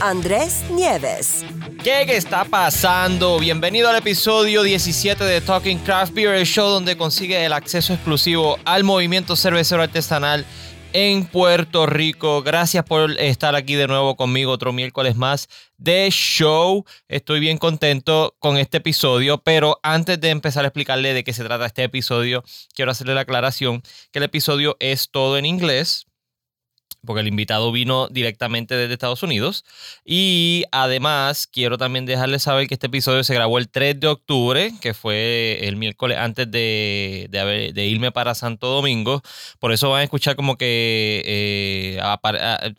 Andrés Nieves. ¿Qué, ¿Qué está pasando? Bienvenido al episodio 17 de Talking Craft Beer, show donde consigue el acceso exclusivo al movimiento cervecero artesanal en Puerto Rico. Gracias por estar aquí de nuevo conmigo otro miércoles más de show. Estoy bien contento con este episodio, pero antes de empezar a explicarle de qué se trata este episodio, quiero hacerle la aclaración que el episodio es todo en inglés porque el invitado vino directamente desde Estados Unidos. Y además, quiero también dejarles saber que este episodio se grabó el 3 de octubre, que fue el miércoles antes de, de, irme para Santo Domingo. Por eso van a escuchar como que eh,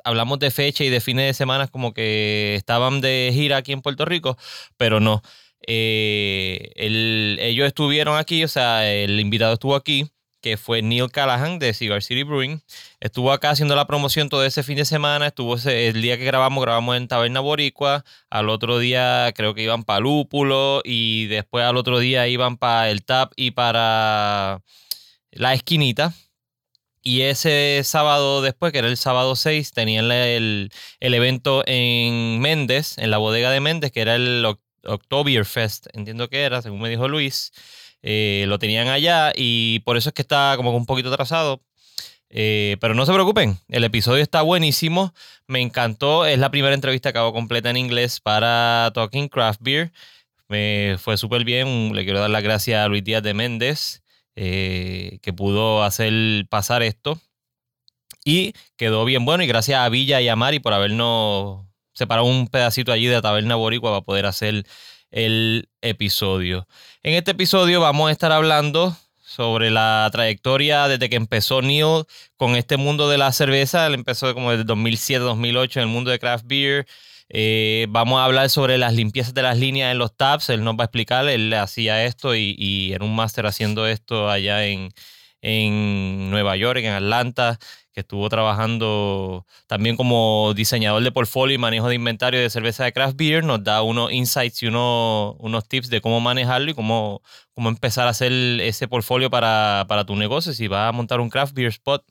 hablamos de fecha y de fines de semana, como que estaban de gira aquí en Puerto Rico, pero no. Eh, ellos estuvieron aquí, o sea, el invitado estuvo aquí que fue Neil Callahan de Cigar City Brewing. Estuvo acá haciendo la promoción todo ese fin de semana. Estuvo el día que grabamos, grabamos en Taberna Boricua. Al otro día creo que iban para Lúpulo y después al otro día iban para el TAP y para la esquinita. Y ese sábado después, que era el sábado 6, tenían el, el evento en Méndez, en la bodega de Méndez, que era el Oktoberfest, entiendo que era, según me dijo Luis. Eh, lo tenían allá y por eso es que está como un poquito atrasado. Eh, pero no se preocupen, el episodio está buenísimo, me encantó, es la primera entrevista que hago completa en inglés para Talking Craft Beer, me fue súper bien, le quiero dar las gracias a Luis Díaz de Méndez eh, que pudo hacer pasar esto. Y quedó bien bueno y gracias a Villa y a Mari por habernos separado un pedacito allí de Taberna Boricua para poder hacer el episodio. En este episodio vamos a estar hablando sobre la trayectoria desde que empezó Neil con este mundo de la cerveza. Él empezó como desde 2007-2008 en el mundo de craft beer. Eh, vamos a hablar sobre las limpiezas de las líneas en los tabs. Él nos va a explicar. Él hacía esto y, y era un máster haciendo esto allá en, en Nueva York, en Atlanta que estuvo trabajando también como diseñador de portfolio y manejo de inventario de cerveza de craft beer, nos da unos insights y unos, unos tips de cómo manejarlo y cómo, cómo empezar a hacer ese portfolio para, para tu negocio si vas a montar un craft beer spot.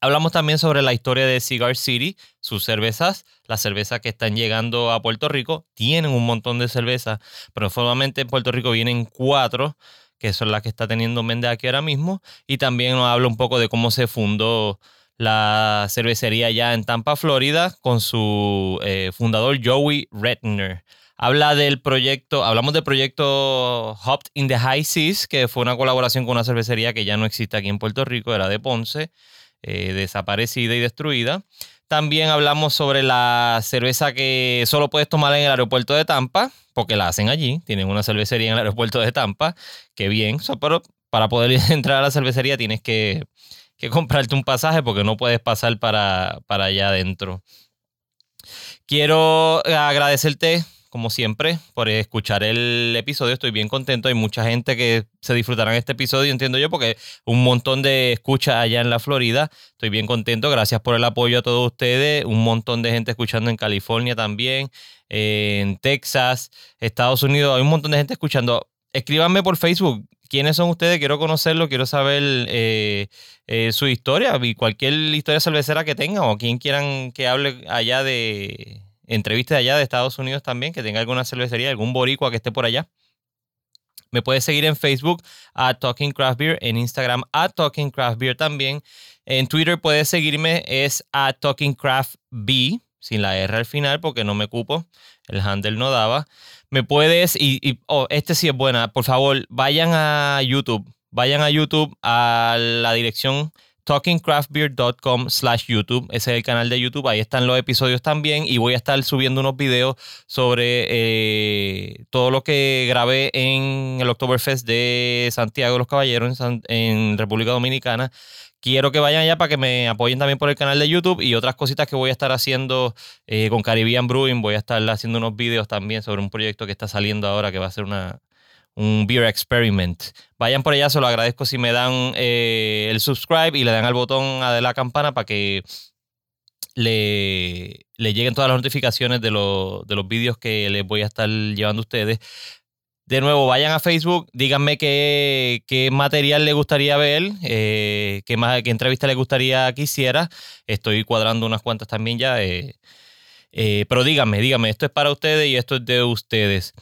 Hablamos también sobre la historia de Cigar City, sus cervezas, las cervezas que están llegando a Puerto Rico. Tienen un montón de cervezas, pero formalmente en Puerto Rico vienen cuatro que son las que está teniendo Méndez aquí ahora mismo. Y también nos habla un poco de cómo se fundó la cervecería ya en Tampa, Florida, con su eh, fundador Joey Retner. Habla del proyecto, hablamos del proyecto Hopped in the High Seas, que fue una colaboración con una cervecería que ya no existe aquí en Puerto Rico, era de Ponce, eh, desaparecida y destruida. También hablamos sobre la cerveza que solo puedes tomar en el aeropuerto de Tampa, porque la hacen allí. Tienen una cervecería en el aeropuerto de Tampa. Qué bien. pero para poder entrar a la cervecería tienes que, comprarte un pasaje porque no puedes pasar para, para allá adentro. Quiero agradecerte como siempre, por escuchar el episodio. Estoy bien contento. Hay mucha gente que se disfrutará en este episodio, entiendo yo, porque un montón de escuchas allá en la Florida. Estoy bien contento. Gracias por el apoyo a todos ustedes. Un montón de gente escuchando en California también, en Texas, Estados Unidos. Hay un montón de gente escuchando. Escríbanme por Facebook. ¿Quiénes son ustedes? Quiero conocerlo, quiero saber eh, eh, su historia y cualquier historia cervecera que tengan o quien quieran que hable allá de, entrevistas de allá de Estados Unidos también, que tenga alguna cervecería, algún boricua que esté por allá. Me puedes seguir en Facebook a Talking Craft Beer, en Instagram a Talking Craft Beer también. En Twitter puedes seguirme, es a Talking Craft B, sin la R al final porque no me cupo, el handle no daba. Me puedes, y, y oh, este sí es buena, por favor, vayan a YouTube, vayan a YouTube a la dirección talkingcraftbeer.com slash YouTube. Ese es el canal de YouTube. Ahí están los episodios también. Y voy a estar subiendo unos videos sobre eh, todo lo que grabé en el Oktoberfest de Santiago de los Caballeros en, República Dominicana. quiero que vayan allá para que me apoyen también por el canal de YouTube y otras cositas que voy a estar haciendo eh, con Caribbean Brewing. Voy a estar haciendo unos videos también sobre un proyecto que está saliendo ahora que va a ser una, un beer experiment. Vayan por allá, se lo agradezco si me dan eh, el subscribe y le dan al botón de la campana para que le, le lleguen todas las notificaciones de, de los vídeos que les voy a estar llevando a ustedes. De nuevo, vayan a Facebook, díganme qué, qué material les gustaría ver, eh, qué, más, qué entrevista les gustaría que hiciera. Estoy cuadrando unas cuantas también ya. Eh, pero díganme, díganme, esto es para ustedes y esto es de ustedes.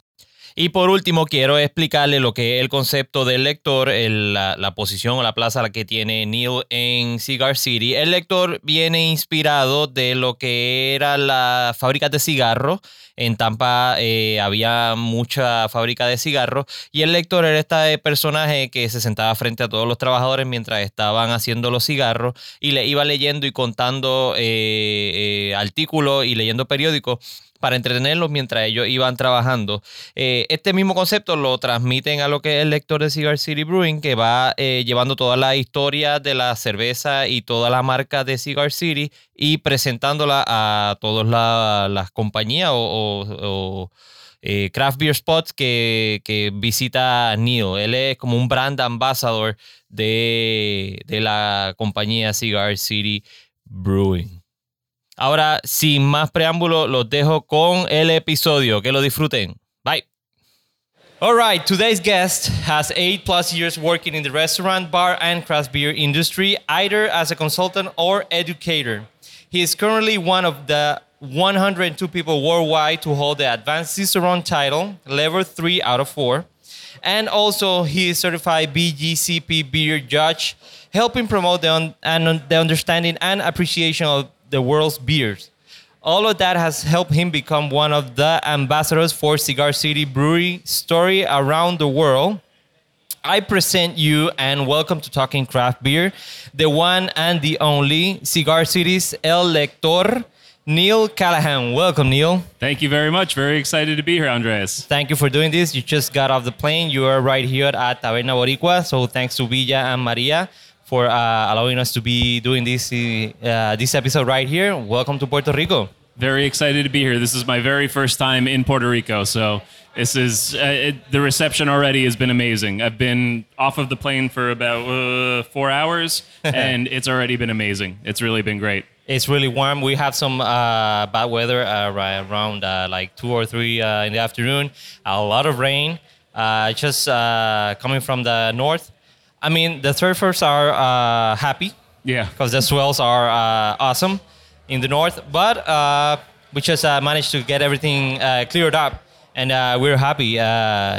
Y por último, quiero explicarle lo que es el concepto del lector, la, posición o la plaza que tiene Neil en Cigar City. El lector viene inspirado de lo que era la fábrica de cigarros. En Tampa eh, había mucha fábrica de cigarros y el lector era este personaje que se sentaba frente a todos los trabajadores mientras estaban haciendo los cigarros y le iba leyendo y contando eh, eh, artículos y leyendo periódicos para entretenerlos mientras ellos iban trabajando. Eh, este mismo concepto lo transmiten a lo que es el lector de Cigar City Brewing, que va eh, llevando toda la historia de la cerveza y toda la marca de Cigar City y presentándola a todas las compañías o, eh, craft beer spots que, que, visita Neil. Él es como un brand ambassador de, de la compañía Cigar City Brewing. Ahora, sin más preámbulo, los dejo con el episodio. Que lo disfruten. Bye. All right, today's guest has eight plus years working in the restaurant, bar, and craft beer industry, either as a consultant or educator. He is currently one of the 102 people worldwide to hold the Advanced Cicerone title, level 3 out of 4. And also, he is certified BJCP beer judge, helping promote the, un- and the understanding and appreciation of the world's beers. All of that has helped him become one of the ambassadors for Cigar City Brewery story around the world. I present you and welcome to Talking Craft Beer, the one and the only Cigar City's El Lector, Neil Callaghan. Welcome, Neil. Thank you very much. Very excited to be here, Andres. Thank you for doing this. You just got off the plane. You are right here at Taberna Boricua. So thanks to Villa and Maria for uh, allowing us to be doing this uh, this episode right here. Welcome to Puerto Rico. Very excited to be here. This is my very first time in Puerto Rico, so this is uh, it, the reception already has been amazing. I've been off of the plane for about uh, four hours, and it's already been amazing. It's really been great. It's really warm. We have some uh, bad weather uh, right around like two or three in the afternoon. A lot of rain. just coming from the north I mean, the surfers are uh, happy. Yeah. Because the swells are uh, awesome in the north, but uh, we just uh, managed to get everything uh, cleared up, and uh, we're happy.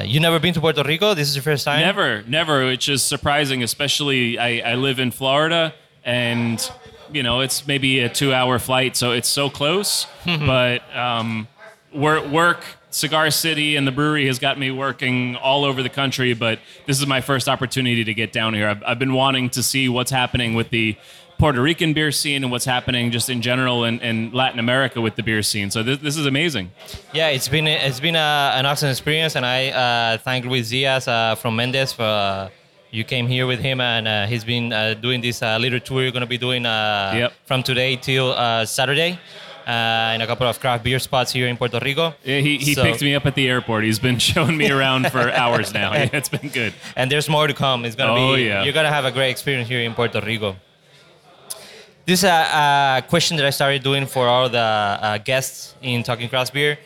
you never been to Puerto Rico? This is your first time? Never, never. Which is surprising, especially I, I live in Florida, and you know it's maybe a two-hour flight, so it's so close. but um, work Cigar City and the brewery has got me working all over the country, but this is my first opportunity to get down here. I've, I've been wanting to see what's happening with the Puerto Rican beer scene and what's happening just in general in, in Latin America with the beer scene. So this, this is amazing. Yeah, it's been it's been a, an awesome experience, and I uh, thank Luis Diaz uh, from Méndez for. Uh, you came here with him, and uh, he's been uh, doing this uh, little tour. You're going to be doing yep. from today till Saturday uh, in a couple of craft beer spots here in Puerto Rico. Yeah, he he so, picked me up at the airport. He's been showing me around for hours now. Yeah, it's been good. And there's more to come. It's gonna oh, be. Yeah. You're gonna have a great experience here in Puerto Rico. This is a, a question that I started doing for all the uh, guests in Talking Craft Beer.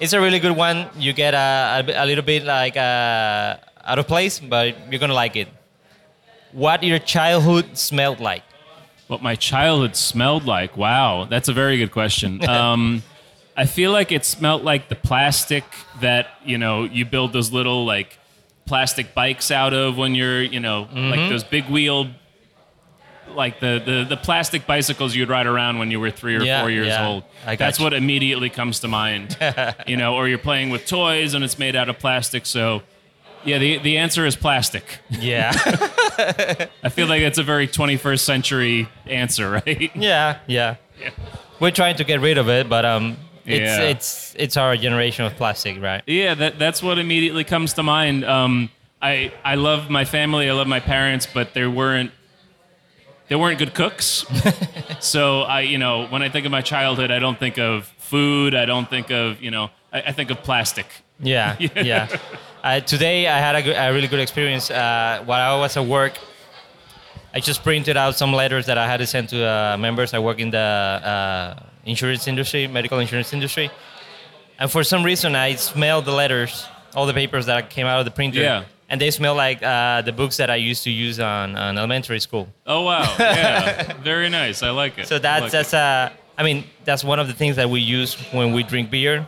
It's a really good one. You get a, a, a little bit like uh, out of place, but you're gonna like it. What your childhood smelled like? What my childhood smelled like? Wow, that's a very good question. Um, I feel like it smelled like the plastic that you know you build those little like plastic bikes out of when you're you know mm-hmm. like those big wheeled like the, the the plastic bicycles you'd ride around when you were three or yeah, four years yeah. old. That's you. what immediately comes to mind. you know, or you're playing with toys and it's made out of plastic. So yeah, the the answer is plastic. Yeah. I feel like it's a very 21st century answer, right? Yeah, yeah. yeah. We're trying to get rid of it, but um it's yeah. it's it's our generation of plastic, right? Yeah, that that's what immediately comes to mind. Um I I love my family, I love my parents, but they weren't they weren't good cooks. so I, you know, when I think of my childhood, I don't think of food. I don't think of, you know, I, I think of plastic. Yeah, yeah. Uh, today I had a, good, a really good experience. Uh, while I was at work, I just printed out some letters that I had to send to uh, members. I work in the uh, insurance industry, medical insurance industry, and for some reason I smelled the letters, all the papers that came out of the printer. Yeah. And they smell like uh, the books that I used to use on, on elementary school. Oh wow, yeah, very nice. I like it. So that's like that's it. uh, I mean that's one of the things that we use when we drink beer,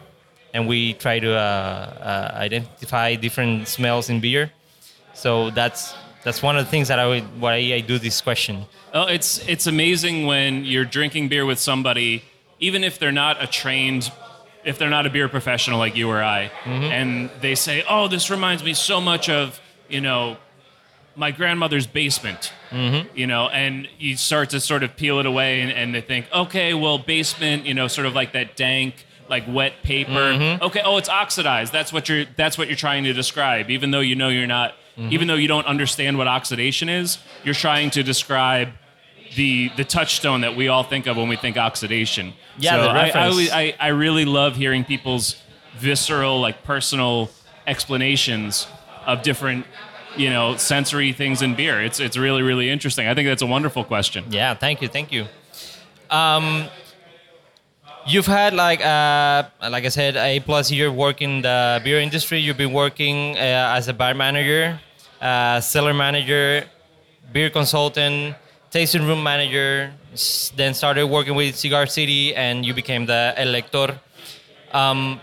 and we try to uh, uh, identify different smells in beer. So that's that's one of the things that I would, why I do this question. Oh, it's it's amazing when you're drinking beer with somebody, even if they're not a trained, if they're not a beer professional like you or I, and they say, "Oh, this reminds me so much of you know my grandmother's basement," you know, and you start to sort of peel it away, and, and they think, "Okay, well, basement, you know, sort of like that dank." Like wet paper. Okay. Oh, it's oxidized. That's what you're. That's what you're trying to describe. Even though you know you're not. Even though you don't understand what oxidation is, you're trying to describe the the touchstone that we all think of when we think oxidation. Yeah, so the I, I, reference. always, I I really love hearing people's visceral, like personal explanations of different, you know, sensory things in beer. It's it's really really interesting. I think that's a wonderful question. Yeah, thank you, thank you. Um, you've had like uh, like I said, a plus year working the beer industry. You've been working uh, as a bar manager, uh, cellar manager, beer consultant, tasting room manager. Then started working with Cigar City, and you became the El Lector. Um,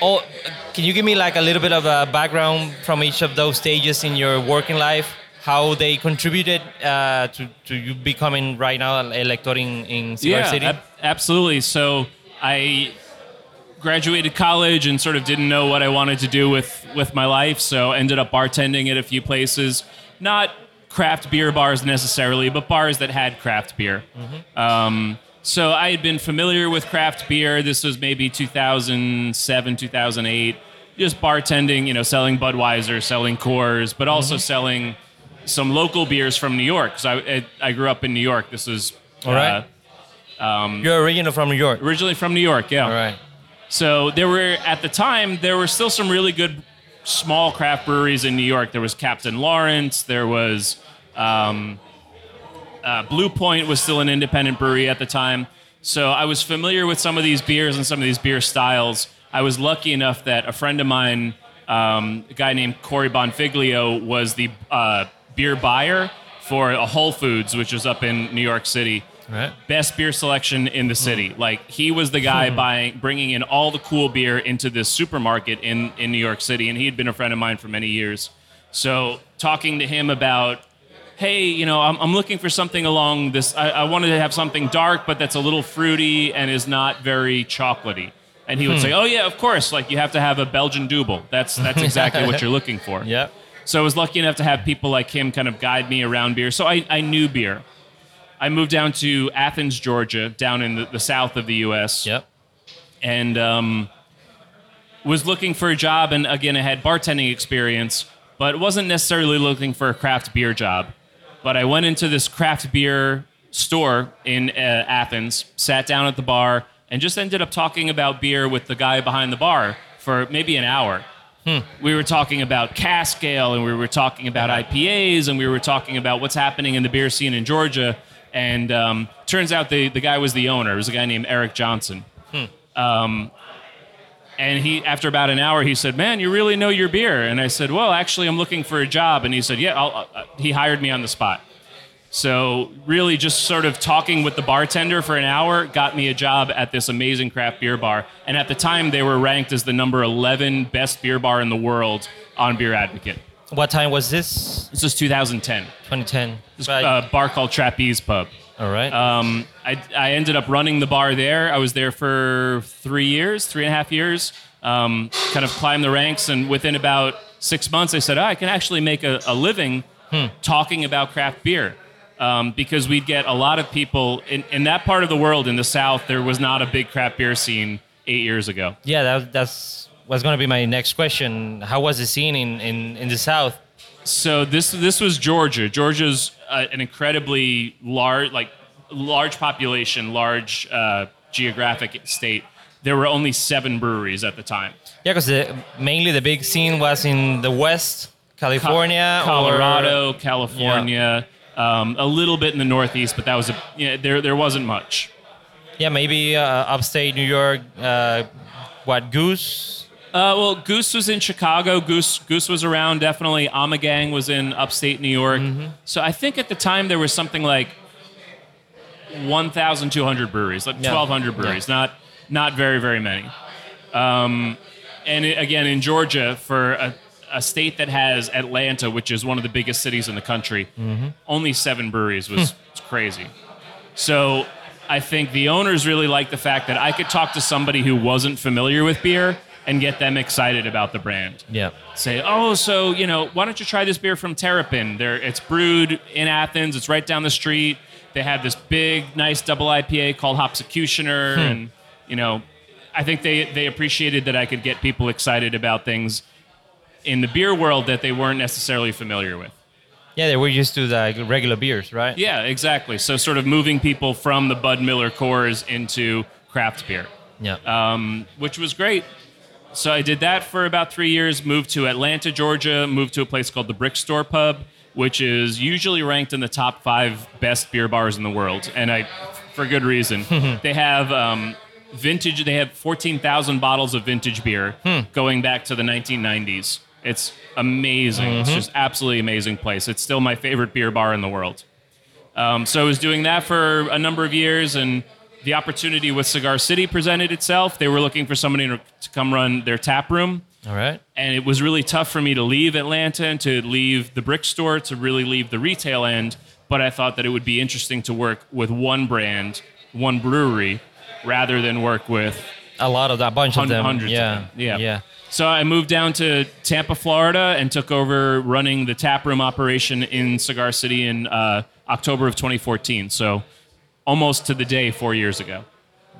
oh, can you give me like a little bit of a background from each of those stages in your working life? How they contributed uh, to, to you becoming right now an El Lector in, in Cigar yeah, City? ab- absolutely. So I graduated college and sort of didn't know what I wanted to do with with my life. So ended up bartending at a few places, not craft beer bars necessarily, but bars that had craft beer. Um, so I had been familiar with craft beer. This was maybe 2007, 2008. Just bartending, you know, selling Budweiser, selling Coors, but also selling some local beers from New York. So I, I, I grew up in New York. This was All right. uh, You're original from New York. originally from New York, yeah. All right. So there were at the time there were still some really good small craft breweries in New York. There was Captain Lawrence. There was um, uh, Blue Point was still an independent brewery at the time. So I was familiar with some of these beers and some of these beer styles. I was lucky enough that a friend of mine, um, a guy named Corey Bonfiglio, was the uh, beer buyer for a Whole Foods, which was up in New York City Right. best beer selection in the city. Hmm. Like he was the guy hmm. buying, bringing in all the cool beer into this supermarket in in New York City, and he had been a friend of mine for many years. So talking to him about, hey, you know, I'm, I'm looking for something along this. I, I wanted to have something dark, but that's a little fruity and is not very chocolatey. And he would hmm. say, "Oh yeah, of course. Like you have to have a Belgian double. That's that's exactly what you're looking for." Yeah. So I was lucky enough to have people like him kind of guide me around beer. So I, I knew beer. I moved down to Athens, Georgia, down in the, the south of the U.S. Yep. And um, was looking for a job. And again, I had bartending experience, but wasn't necessarily looking for a craft beer job. But I went into this craft beer store in uh, Athens, sat down at the bar, and just ended up talking about beer with the guy behind the bar for maybe an hour. We were talking about cask ale, and we were talking about IPAs, and we were talking about what's happening in the beer scene in Georgia. And um, turns out the, the guy was the owner. It was a guy named Eric Johnson. Um, and he, after about an hour, he said, "Man, you really know your beer." And I said, "Well, actually, I'm looking for a job." And he said, "Yeah." I'll, uh, he hired me on the spot. So really, just sort of talking with the bartender for an hour got me a job at this amazing craft beer bar. And at the time, they were ranked as the number 11 best beer bar in the world on Beer Advocate. What time was this? This was 2010. 2010. This Right. uh, bar called Trapeze Pub. All right. Um, I, I ended up running the bar there. I was there for three years, three and a half years. Um, kind of climbed the ranks, and within about six months, I said, oh, I can actually make a, a living talking about craft beer. Um, because we'd get a lot of people in, in that part of the world in the South. There was not a big craft beer scene eight years ago. yeah, that, that's was going to be my next question. How was the scene in, in, in the South? So this this was Georgia. Georgia's uh, an incredibly large, like large population, large uh, geographic state. There were only seven breweries at the time. Yeah, because mainly the big scene was in the West, California, Co- Colorado, or, California, um, a little bit in the Northeast, but that was a yeah, there there wasn't much. yeah, maybe uh, upstate New York. Uh, what Goose? Uh, well, Goose was in Chicago. Goose Goose was around definitely. Ommegang was in upstate New York. Mm-hmm. So I think at the time there was something like 1,200 breweries, like Yeah. 1,200 breweries. Not not very very many. Um, and it, again, in Georgia, for a, a state that has Atlanta, which is one of the biggest cities in the country, Mm-hmm. only seven breweries was was crazy. So I think the owners really liked the fact that I could talk to somebody who wasn't familiar with beer and get them excited about the brand. Yeah. Say, oh, so you know, why don't you try this beer from Terrapin? There, it's brewed in Athens. It's right down the street. They have this big, nice double IPA called Hopsecutioner, and you know, I think they they appreciated that I could get people excited about things in the beer world that they weren't necessarily familiar with. Yeah, they were used to the regular beers, right? Yeah, exactly. So sort of moving people from the Bud Miller Coors into craft beer, Yeah. um, which was great. So I did that for about three years. Moved to Atlanta, Georgia. Moved to a place called the Brick Store Pub, which is usually ranked in the top five best beer bars in the world, and I, for good reason. they have um, vintage. They have fourteen thousand bottles of vintage beer going back to the 1990s. It's amazing. It's just absolutely amazing place. It's still my favorite beer bar in the world. Um, so I was doing that for a number of years, and the opportunity with Cigar City presented itself. They were looking for somebody to come run their tap room, All right. and it was really tough for me to leave Atlanta and to leave the brick store to really leave the retail end. But I thought that it would be interesting to work with one brand, one brewery, rather than work with A lot of that, bunch of them. hundreds yeah. of them. Yeah. Yeah. So I moved down to Tampa, Florida, and took over running the taproom operation in Cigar City in uh, October of 2014. So almost to the day four years ago.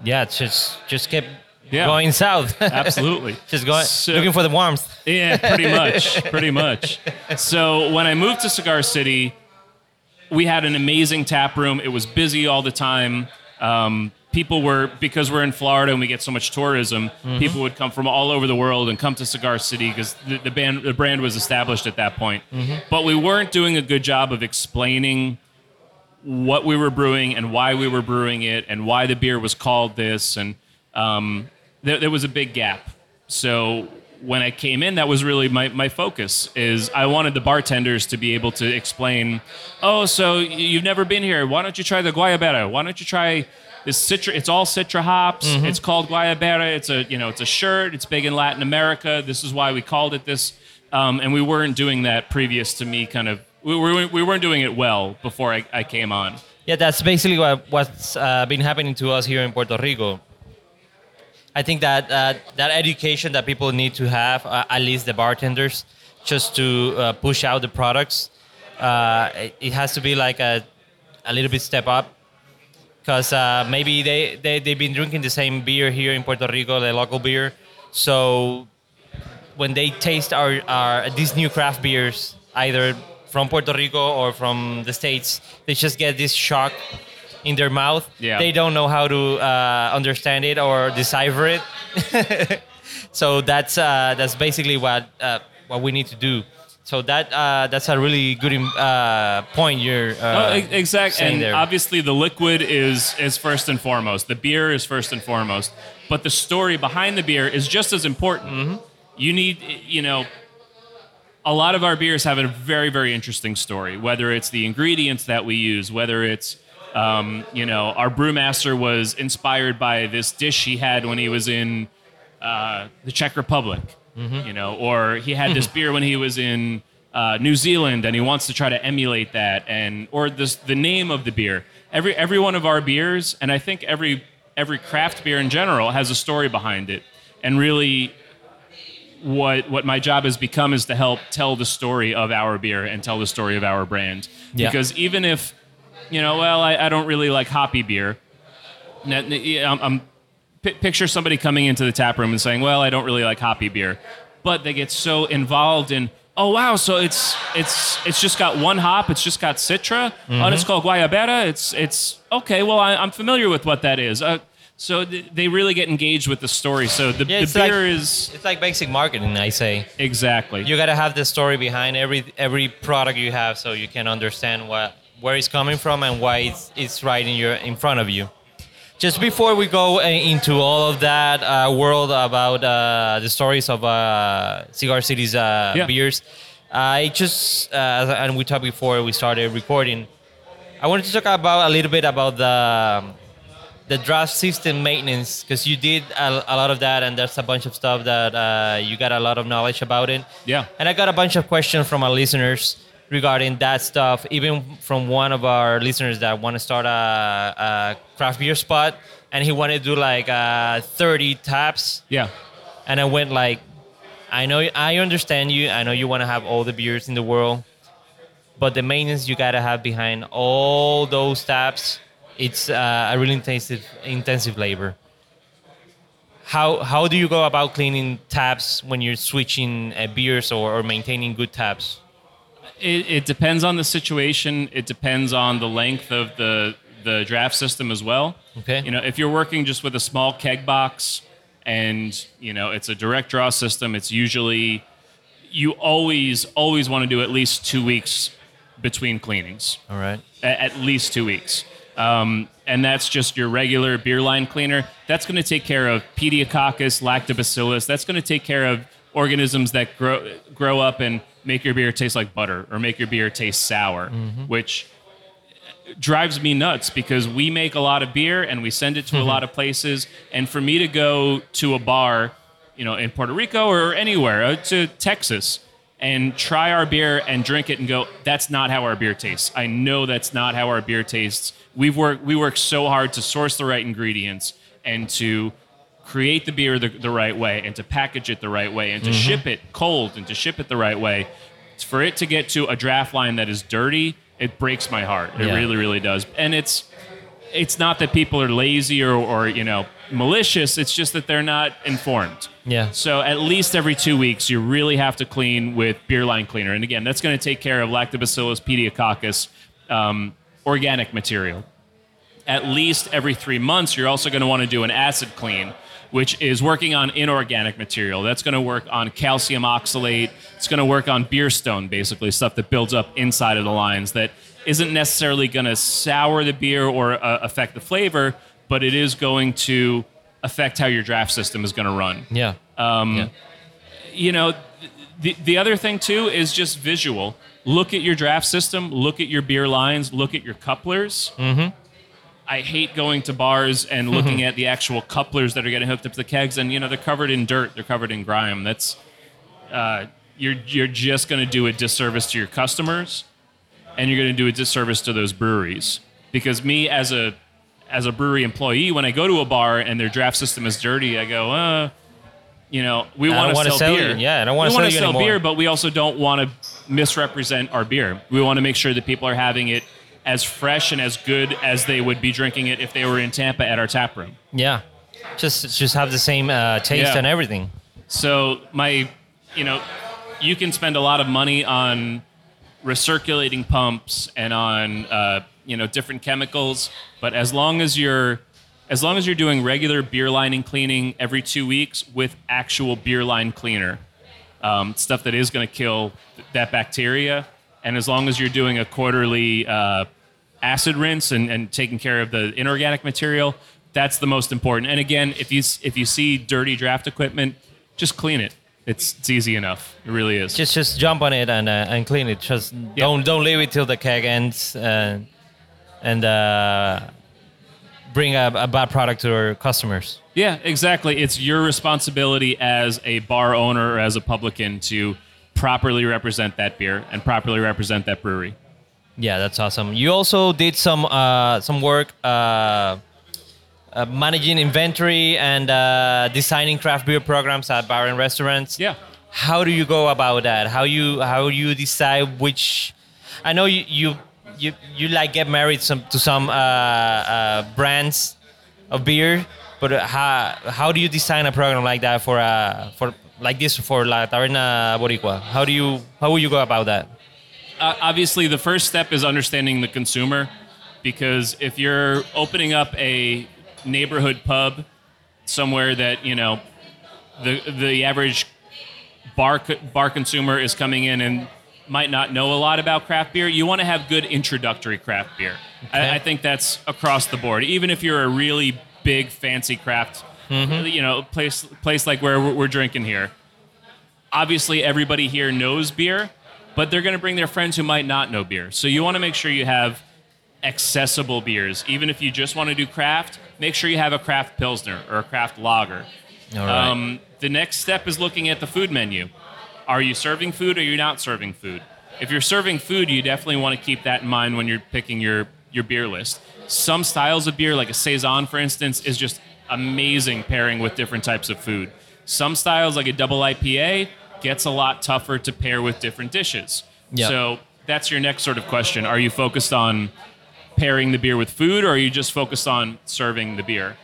Yeah. It's just just kept Yeah. going south. Absolutely. just going So- looking for the warmth. Yeah, pretty much, pretty much. So when I moved to Cigar City, we had an amazing tap room. It was busy all the time. Um, people were because we're in Florida and we get so much tourism. People would come from all over the world and come to Cigar City because the, the band the brand was established at that point. But we weren't doing a good job of explaining what we were brewing and why we were brewing it and why the beer was called this and um, there, there was a big gap so when i came in that was really my, my focus is i wanted the bartenders to be able to explain oh so you've never been here why don't you try the guayabera why don't you try this citra it's all citra hops. It's called guayabera. It's a you know it's a shirt. It's big in latin america. This is why we called it this. Um, and we weren't doing that previous to me kind of we, we, we weren't doing it well before I, I came on. Yeah, that's basically what, what's uh, been happening to us here in Puerto Rico. I think that uh, that education that people need to have, uh, at least the bartenders, just to uh, push out the products, uh, it, it has to be like a, a little bit step up. Because uh, maybe they, they, they've been drinking the same beer here in Puerto Rico, the local beer. So when they taste our, our these new craft beers, either from Puerto Rico or from the States, they just get this shock in their mouth. Yeah. They don't know how to uh, understand it or decipher it. so that's uh, that's basically what uh, what we need to do. So that uh, that's a really good uh, point you're uh, Oh, exactly. And there. obviously, the liquid is is first and foremost. The beer is first and foremost. But the story behind the beer is just as important. Mm-hmm. You need, you know, a lot of our beers have a very very interesting story. Whether it's the ingredients that we use, whether it's um, you know, our brewmaster was inspired by this dish he had when he was in uh, the Czech Republic, Mm-hmm. you know, or he had this beer when he was in uh, New Zealand and he wants to try to emulate that, and or this the name of the beer. Every every one of our beers, and I think every every craft beer in general has a story behind it, and really. What what my job has become is to help tell the story of our beer and tell the story of our brand. Yeah. Because even if, you know, well, I, I don't really like hoppy beer. N- n- yeah, I'm, I'm picture somebody coming into the tap room and saying, "Well, I don't really like hoppy beer," but they get so involved in, oh wow, so it's it's it's just got one hop. It's just got Citra. Oh, and it's called Guayabera. It's it's okay. Well, I, I'm familiar with what that is. Uh, so th- they really get engaged with the story. So the, Yeah, the it's like- beer is It's like basic marketing, I say. exactly. You gotta have the story behind every every product you have, so you can understand what where it's coming from and why it's it's right in your in front of you. Just before we go into all of that uh, world about uh, the stories of uh, Cigar City's uh, Yeah. beers, I just uh, and we talked before we started recording. I wanted to talk about a little bit about the the draft system maintenance because you did a, a lot of that and there's a bunch of stuff that uh, you got a lot of knowledge about it Yeah. and i got a bunch of questions from our listeners regarding that stuff even from one of our listeners that want to start a, a craft beer spot and he wanted to do like uh, 30 taps. Yeah. and i went like i know i understand you i know you want to have all the beers in the world but the maintenance you gotta have behind all those taps it's uh, a really intensive intensive labor. How how do you go about cleaning taps when you're switching uh, beers or, or maintaining good taps It, it depends on the situation. It depends on the length of the the draft system as well. Okay. You know, if you're working just with a small keg box and you know it's a direct draw system, it's usually you always always want to do at least two weeks between cleanings. all right A- At least two weeks. Um, and that's just your regular beer line cleaner. That's going to take care of Pediococcus, Lactobacillus. That's going to take care of organisms that grow grow up and make your beer taste like butter or make your beer taste sour, which drives me nuts because we make a lot of beer and we send it to a lot of places. And for me to go to a bar, you know, in Puerto Rico or anywhere, uh, to Texas, and try our beer and drink it and go, that's not how our beer tastes. I know that's not how our beer tastes. We've worked we work so hard to source the right ingredients and to create the beer the, the right way and to package it the right way and to ship it cold and to ship it the right way. For it to get to a draft line that is dirty, it breaks my heart. It Yeah. really, really does. And it's it's not that people are lazy or, or you know malicious. It's just that they're not informed. Yeah. So at least every two weeks, you really have to clean with beer line cleaner. And again, that's going to take care of Lactobacillus pediococcus, um, organic material. At least every three months, you're also going to want to do an acid clean, which is working on inorganic material. That's going to work on calcium oxalate. It's going to work on beer stone, basically stuff that builds up inside of the lines that isn't necessarily going to sour the beer or uh, affect the flavor, but it is going to affect how your draft system is going to run yeah Yeah. you know, the, the other thing too is just visual. Look at your draft system, look at your beer lines, look at your couplers. Mm-hmm. I hate going to bars and looking at the actual couplers that are getting hooked up to the kegs, and you know they're covered in dirt, they're covered in grime. That's uh, you're you're just going to do a disservice to your customers, and you're going to do a disservice to those breweries. Because me as a as a brewery employee, when I go to a bar and their draft system is dirty, I go, uh, you know, we want to sell, sell beer. you. Yeah, I don't wanna we sell you sell beer, but we also don't want to misrepresent our beer. We want to make sure that people are having it as fresh and as good as they would be drinking it if they were in Tampa at our tap room. yeah just just have the same uh, taste Yeah. and everything So my, you know, you can spend a lot of money on recirculating pumps and on uh, you know different chemicals, but as long as you're as long as you're doing regular beer lining cleaning every two weeks with actual beer line cleaner, um, stuff that is going to kill th- that bacteria, and as long as you're doing a quarterly uh, acid rinse and, and taking care of the inorganic material, that's the most important. And again, if you if you see dirty draft equipment, just clean it. It's it's easy enough. It really is. just just jump on it and uh, and clean it just don't don't leave it till the keg ends uh, and uh, bring a, a bad product to our customers Yeah, exactly. It's your responsibility as a bar owner or as a publican to properly represent that beer and properly represent that brewery. Yeah, that's awesome. You also did some uh, some work uh, uh, managing inventory and uh, designing craft beer programs at bar and restaurants. Yeah. How do you go about that? How you how you decide which? I know you you you, you like get married some to some uh, uh, brands of beer, but how how do you design a program like that for uh, for like this for La Taberna Boricua? How do you how would you go about that? Uh, obviously the first step is understanding the consumer because if you're opening up a neighborhood pub somewhere that you know the the average bar bar consumer is coming in and might not know a lot about craft beer you want to have good introductory craft beer. Okay. I, I think that's across the board. Even if you're a really big fancy craft you know place place like where we're, we're drinking here obviously everybody here knows beer, but they're going to bring their friends who might not know beer. So you want to make sure you have accessible beers. Even if you just want to do craft, make sure you have a craft pilsner or a craft lager. All right. Um, the next step is looking at the food menu. Are you serving food or are you're not serving food? If you're serving food, you definitely want to keep that in mind when you're picking your, your beer list. Some styles of beer, like a Saison, for instance, is just amazing pairing with different types of food. Some styles, like a double IPA, gets a lot tougher to pair with different dishes. Yeah. So that's your next sort of question. Are you focused on pairing the beer with food or are you just focused on serving the beer?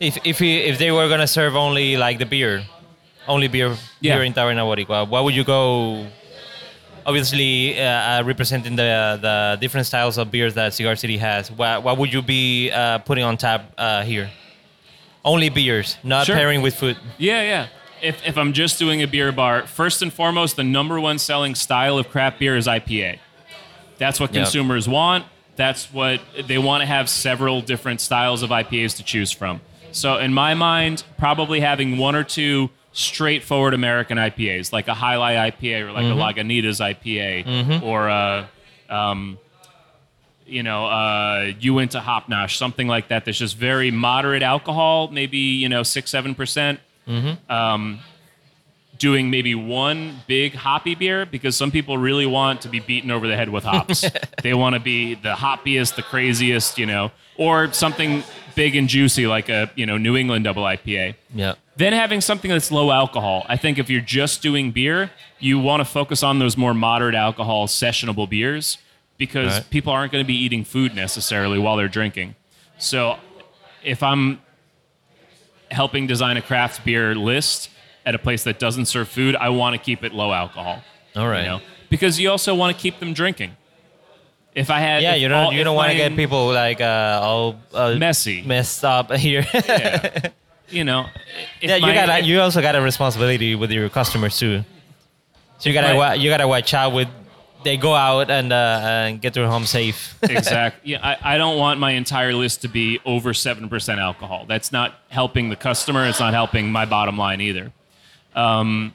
If if he, if they were gonna serve only like the beer, only beer Yeah. here in Taberna Boricua, what would you go? Obviously, uh, uh, representing the the different styles of beers that Cigar City has, what what would you be uh, putting on tap uh, here? Only beers, not Sure. pairing with food. Yeah, yeah. If, if I'm just doing a beer bar, first and foremost, the number one selling style of craft beer is IPA. That's what consumers want. That's what they want to have several different styles of IPAs to choose from. So, in my mind, probably having one or two straightforward American IPAs, like a Jai Alai IPA or like a Lagunitas IPA or a, um, you know, uh, Uinta Hop Nosh, something like that. That's just very moderate alcohol, maybe you know six seven percent. Um, doing maybe one big hoppy beer because some people really want to be beaten over the head with hops. they want to be the hoppiest, the craziest, you know, or something big and juicy like a you know New England double IPA. Yeah. Then having something that's low alcohol. I think if you're just doing beer, you want to focus on those more moderate alcohol sessionable beers because Right. people aren't going to be eating food necessarily while they're drinking. So if I'm helping design a craft beer list at a place that doesn't serve food, I want to keep it low alcohol. All right. You know? Because you also want to keep them drinking. If I had Yeah, you don't all- you don't want to get people like uh, all uh, Messy. messed up here. Yeah. you know, yeah, you my- got if- you also got a responsibility with your customers too. So you gotta Right. you gotta watch out with they go out and uh, and get their home safe. exactly. Yeah, I, I don't want my entire list to be over seven percent alcohol. That's not helping the customer. It's not helping my bottom line either. Um,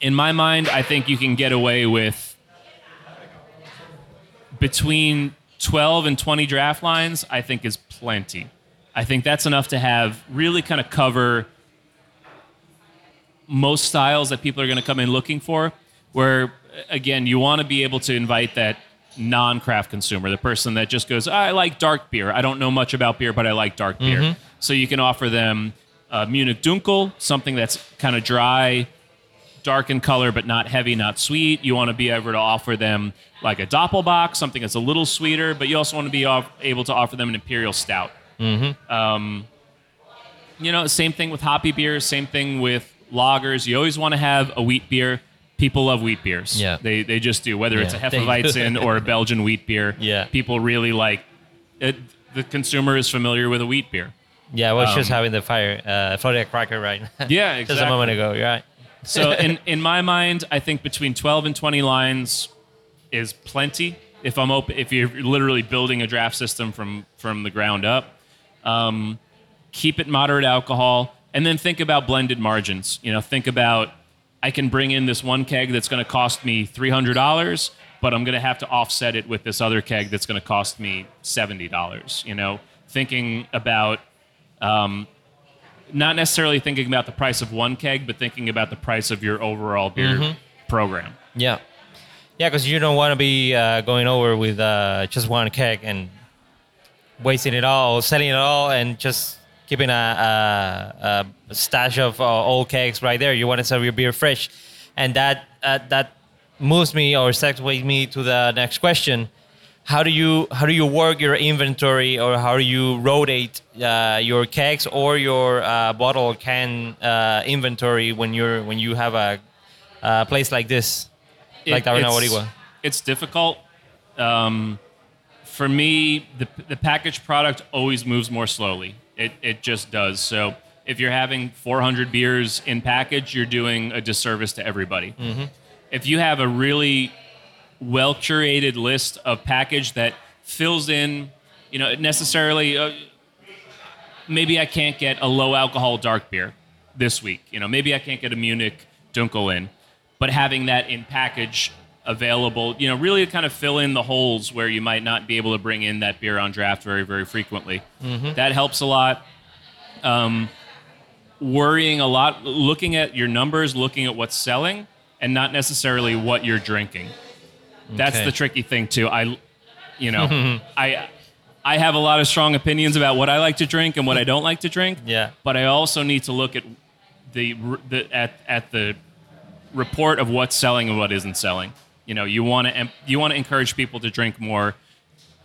in my mind, I think you can get away with between twelve and twenty draft lines. I think is plenty. I think that's enough to have really kind of cover most styles that people are going to come in looking for. Where again, you want to be able to invite that non-craft consumer, the person that just goes, "I like dark beer. I don't know much about beer, but I like dark beer." So you can offer them uh, Munich Dunkel, something that's kind of dry, dark in color but not heavy, not sweet. You want to be able to offer them like a Doppelbock, something that's a little sweeter, but you also want to be off- able to offer them an imperial stout. Um, you know, same thing with hoppy beers, same thing with lagers. You always want to have a wheat beer. People love wheat beers. Yeah. they they just do. Whether it's a Yeah. Hefeweizen or a Belgian wheat beer. Yeah. people really like. It, the consumer is familiar with a wheat beer. yeah, I was just Um, having the fire uh, Florida cracker right. Yeah, just a moment ago. You're right. So in in my mind, I think between 12 and 20 lines is plenty. If I'm open, if you're literally building a draft system from from the ground up, um, keep it moderate alcohol, and then think about blended margins. You know, think about I can bring in this one keg that's going to cost me three hundred dollars, but I'm going to have to offset it with this other keg that's going to cost me seventy dollars. You know, thinking about um, not necessarily thinking about the price of one keg, but thinking about the price of your overall beer program. Yeah, yeah, because you don't want to be uh, going over with uh, just one keg and wasting it all, selling it all, and just keeping a, a, a stash of uh, old kegs right there. You want to serve your beer fresh, and that uh, that moves me or segues me to the next question. how do you how do you work your inventory or how do you rotate uh, your kegs or your uh, bottle can uh, inventory when you're when you have a, a place like this, like Taberna it's, Boricua? it's difficult. Um, for me, the the packaged product always moves more slowly. It it just does. So if you're having 400 beers in package, you're doing a disservice to everybody. If you have a really well curated list of package that fills in, you know, necessarily. Uh, maybe I can't get a low alcohol dark beer this week. You know, maybe I can't get a Munich Dunkel in, but having that in package available, you know, really kind of fill in the holes where you might not be able to bring in that beer on draft very, very frequently. That helps a lot. Um, worrying a lot, looking at your numbers, looking at what's selling, and not necessarily what you're drinking. That's the tricky thing too. I, you know, I, I have a lot of strong opinions about what I like to drink and what I don't like to drink. Yeah. But I also need to look at the, the at at the report of what's selling and what isn't selling. You know, you want to you want to encourage people to drink more.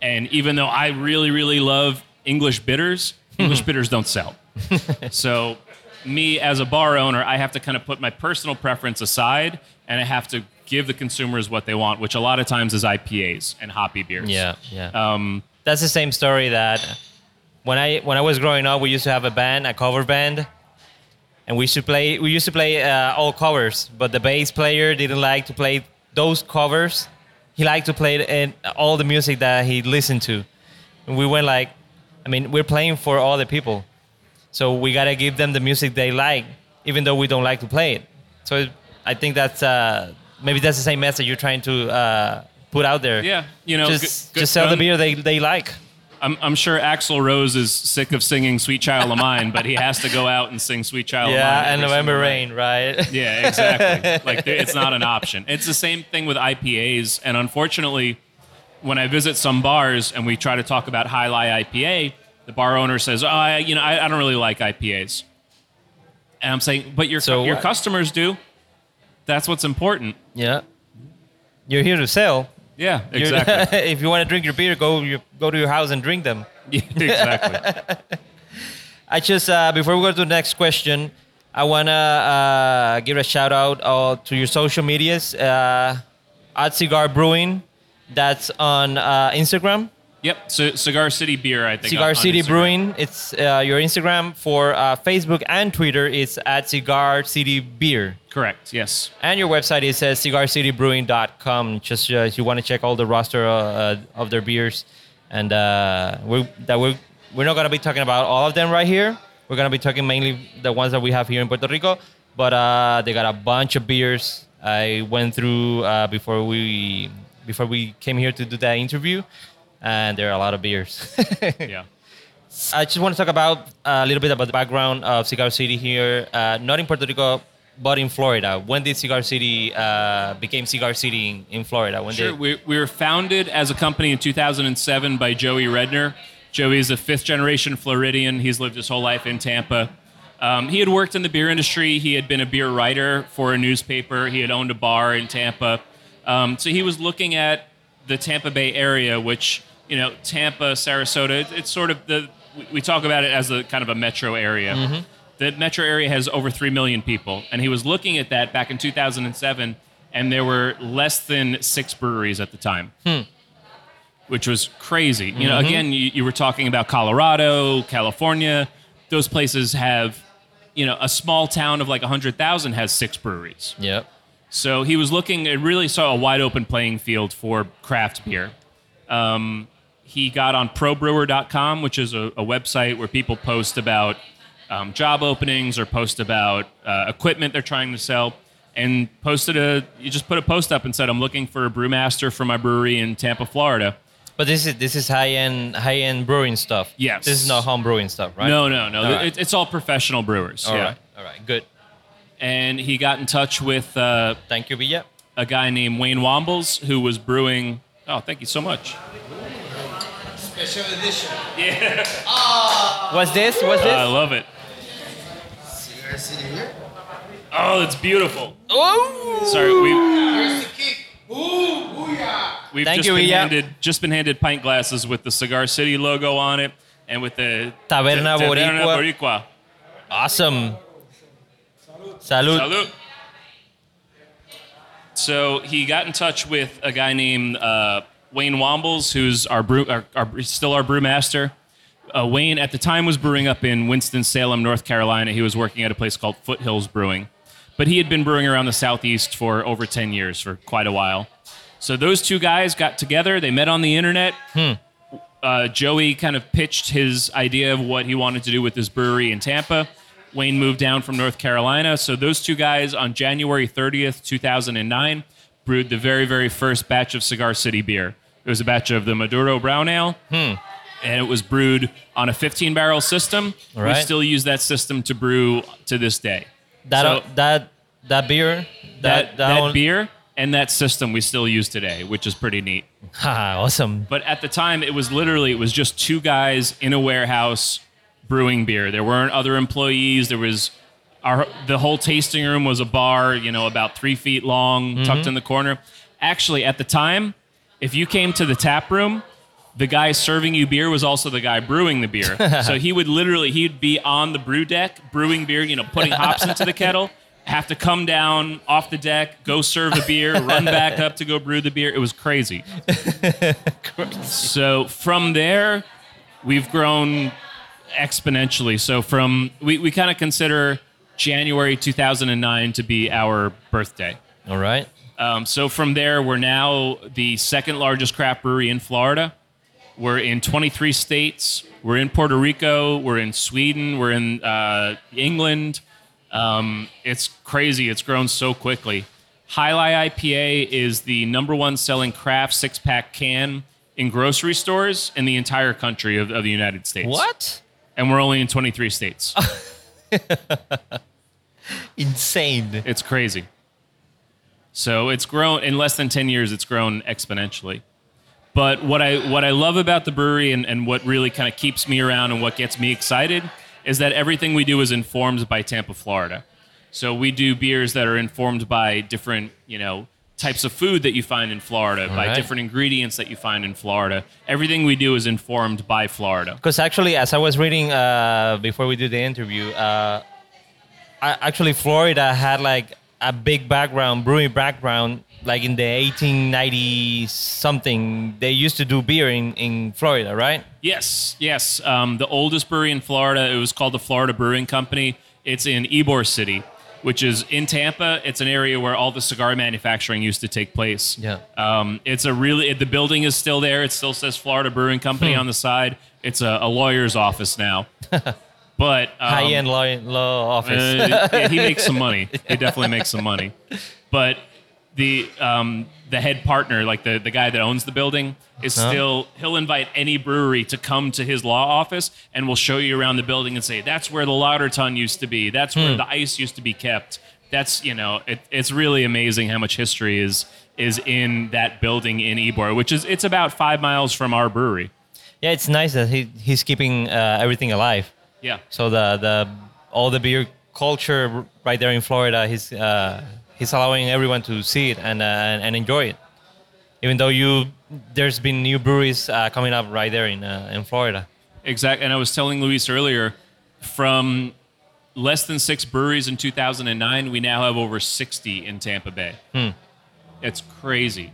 And even though I really really love English bitters, English bitters don't sell. so me as a bar owner, I have to kind of put my personal preference aside and I have to give the consumers what they want, which a lot of times is IPAs and hoppy beers. Yeah, yeah. Um, That's the same story that when I when I was growing up, we used to have a band, a cover band, and we used to play. We used to play uh, all covers, but the bass player didn't like to play those covers. He liked to play and all the music that he listened to, and we went like, I mean, we're playing for all the people, so we gotta give them the music they like, even though we don't like to play it. So I think that's uh, maybe that's the same message you're trying to uh, put out there. yeah, you know, just good- good just sell the beer they, they like. I'm, I'm sure Axl Rose is sick of singing "Sweet Child of Mine," but he has to go out and sing "Sweet Child of Mine." Yeah, and November Rain, right? Yeah, exactly. like it's not an option. It's the same thing with IPAs, and unfortunately, when I visit some bars and we try to talk about Jai Alai IPA, the bar owner says, "Oh, I, you know, I, I don't really like IPAs," and I'm saying, "But your So your what? customers do. That's what's important." yeah. You're here to sell. Yeah, exactly. if you want to drink your beer, go you, go to your house and drink them. Yeah, exactly. I just uh, before we go to the next question, I wanna uh, give a shout out uh, to your social medias uh, at Cigar Brewing. That's on uh, Instagram. Yep. So Cigar City Beer, I think. Cigar on- on City Instagram. Brewing. It's uh, your Instagram for uh, Facebook and Twitter. It's at Cigar City Beer. Correct. Yes. And your website is uh, cigarcitybrewing.com. Just uh, if you want to check all the roster uh, uh, of their beers, and uh, we're that we're we're not gonna be talking about all of them right here. We're gonna be talking mainly the ones that we have here in Puerto Rico. But uh, they got a bunch of beers. I went through uh, before we before we came here to do that interview, and there are a lot of beers. Yeah. I just want to talk about a little bit about the background of Cigar City here, uh, not in Puerto Rico, but in Florida. When did Cigar City uh, became Cigar City in, in Florida? When Sure. did We, we were founded as a company in 2007 by Joey Redner. Joey is a fifth generation Floridian. He's lived his whole life in Tampa. Um, he had worked in the beer industry. He had been a beer writer for a newspaper. He had owned a bar in Tampa. Um, so he was looking at the Tampa Bay area, which, you know, Tampa, Sarasota, it- it's sort of the, we- talk about it as a kind of a metro area. Mm-hmm. The metro area has over 3 million people. And he was looking at that back in 2007, and there were less than six breweries at the time, hmm. which was crazy. You know, mm-hmm. again, you, you were talking about Colorado, California. Those places have, you know, a small town of like 100,000 has six breweries. Yep. So he was looking, it really saw a wide open playing field for craft beer. Um, he got on probrewer.com, which is a, a website where people post about um, job openings or post about uh, equipment they're trying to sell. And posted a, you just put a post up and said, I'm looking for a brewmaster for my brewery in Tampa, Florida. But this is this is high end high end brewing stuff. Yes. This is not home brewing stuff, right? No, no, no. All right. It, it's all professional brewers. All yeah. right. All right. Good. And he got in touch with uh, Thank you, Villa. a guy named Wayne Wambles who was brewing. Oh, thank you so much. Special edition. Yeah. What's this? What's this? I love it. Cigar City here. Oh, it's beautiful. oh. Sorry, we Here's the kick. Ooh, booyah. We've Thank just you, been Villa. handed just been handed pint glasses with the Cigar City logo on it and with the Taberna Taberna Boricua. Boricua. Awesome. Salud. Salud. So he got in touch with a guy named uh, Wayne Wambles, who's our brew, our, our, still our brewmaster. Uh, Wayne at the time was brewing up in Winston Salem, North Carolina. He was working at a place called Foothills Brewing, but he had been brewing around the southeast for over ten years, for quite a while. So those two guys got together. They met on the internet. Uh, Joey kind of pitched his idea of what he wanted to do with his brewery in Tampa. Wayne moved down from North Carolina. So those two guys on January 30th, 2009, brewed the very, very first batch of Cigar City beer. It was a batch of the Maduro Brown Ale. Hmm. And it was brewed on a 15 barrel system. All right. We still use that system to brew to this day. That So- uh, that that beer. That, that, one- beer and that system we still use today, which is pretty neat. Awesome. But at the time, it was literally it was just two guys in a warehouse brewing beer. There weren't other employees. There was our the whole tasting room was a bar, you know, about three feet long, tucked mm-hmm. in the corner. Actually, at the time, if you came to the tap room, the guy serving you beer was also the guy brewing the beer. so he would literally he'd be on the brew deck brewing beer, you know, putting hops into the kettle. Have to come down off the deck, go serve the beer, run back up to go brew the beer. It was crazy. So from there, we've grown exponentially. So from we, we kind of consider January 2009 to be our birthday. All right. Um, so from there, we're now the second largest craft brewery in Florida. We're in 23 states. We're in Puerto Rico. We're in Sweden. We're in uh, England. Um, it's crazy. It's grown so quickly. Jai Alai IPA is the number one selling craft six pack can in grocery stores in the entire country of, of the United States. What? And we're only in 23 states. Insane. It's crazy. So it's grown in less than 10 years, it's grown exponentially. But what I what I love about the brewery and, and what really kind of keeps me around and what gets me excited is that everything we do is informed by Tampa, Florida. So we do beers that are informed by different, you know, types of food that you find in Florida, by right. different ingredients that you find in Florida. Everything we do is informed by Florida. Because actually, as I was reading uh, before we did the interview, uh, I, actually Florida had like a big background, brewing background, like in the 1890 something. They used to do beer in, in Florida, right? Yes, yes. Um, the oldest brewery in Florida, it was called the Florida Brewing Company. It's in Ybor City, which is in Tampa. It's an area where all the cigar manufacturing used to take place. Yeah. Um, it's a really, the building is still there. It still says Florida Brewing Company Hmm. on the side. It's a, a lawyer's office now. But um, High end law, law office. uh, yeah, he makes some money. He definitely makes some money. But the um, the head partner, like the, the guy that owns the building, is Huh? still he'll invite any brewery to come to his law office and will show you around the building and say that's where the lauter tun used to be. That's where the ice used to be kept. That's you know it, it's really amazing how much history is is in that building in Ybor, which is it's about five miles from our brewery. yeah, it's nice that he, he's keeping uh, everything alive. Yeah. So the the all the beer culture right there in Florida, he's uh, he's allowing everyone to see it and uh, and, enjoy it. Even though you there's been new breweries uh, coming up right there in uh, in Florida. Exactly. And I was telling Luis earlier, from less than six breweries in 2009, we now have over 60 in Tampa Bay. Hmm. It's crazy.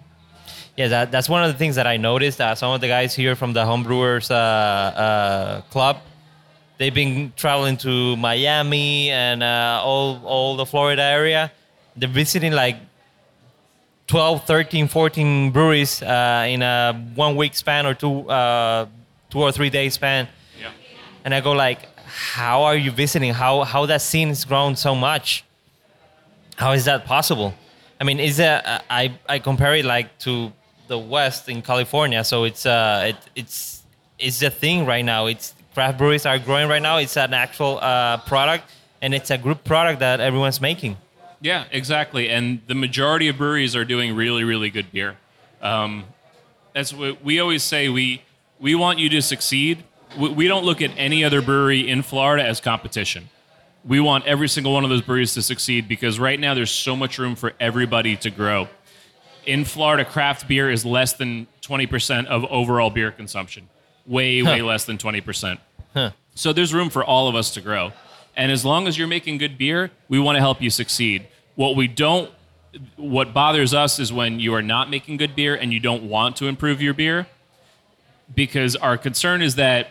Yeah, that, that's one of the things that I noticed. Uh, some of the guys here from the homebrewers uh, uh, club, they've been traveling to Miami and uh, all all the Florida area. They're visiting like 12, 13, 14 breweries uh, in a one week span or two, uh, two or three day span. Yeah. And I go like, how are you visiting? How how that scene has grown so much? How is that possible? I mean, is that I I compare it like to the West in California, so it's uh it, it's it's the thing right now. It's craft breweries are growing right now. It's an actual uh, product, and it's a group product that everyone's making. Yeah, exactly. And the majority of breweries are doing really, really good beer. Um, that's what we always say. We we want you to succeed. We, we don't look at any other brewery in Florida as competition. We want every single one of those breweries to succeed because right now there's so much room for everybody to grow. in Florida, craft beer is less than 20% of overall beer consumption. Way, way less than 20%. So there's room for all of us to grow. And as long as you're making good beer, we want to help you succeed. What we don't, what bothers us is when you are not making good beer and you don't want to improve your beer. Because our concern is that,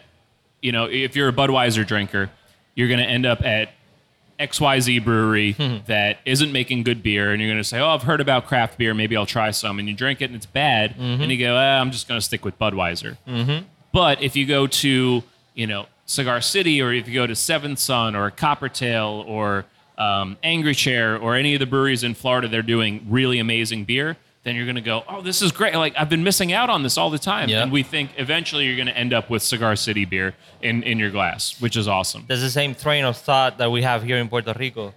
you know, if you're a Budweiser drinker, you're going to end up at XYZ brewery hmm. that isn't making good beer, and you're going to say, Oh, I've heard about craft beer. Maybe I'll try some. And you drink it and it's bad. And mm-hmm. you go, ah, I'm just going to stick with Budweiser. Mm-hmm. But if you go to, you know, Cigar City, or if you go to Seventh Son, or Coppertail, or um, Angry Chair, or any of the breweries in Florida, they're doing really amazing beer. Then you're going to go, oh, this is great. Like I've been missing out on this all the time. Yeah. And we think eventually you're going to end up with Cigar City beer in, in your glass, which is awesome. There's the same train of thought that we have here in Puerto Rico.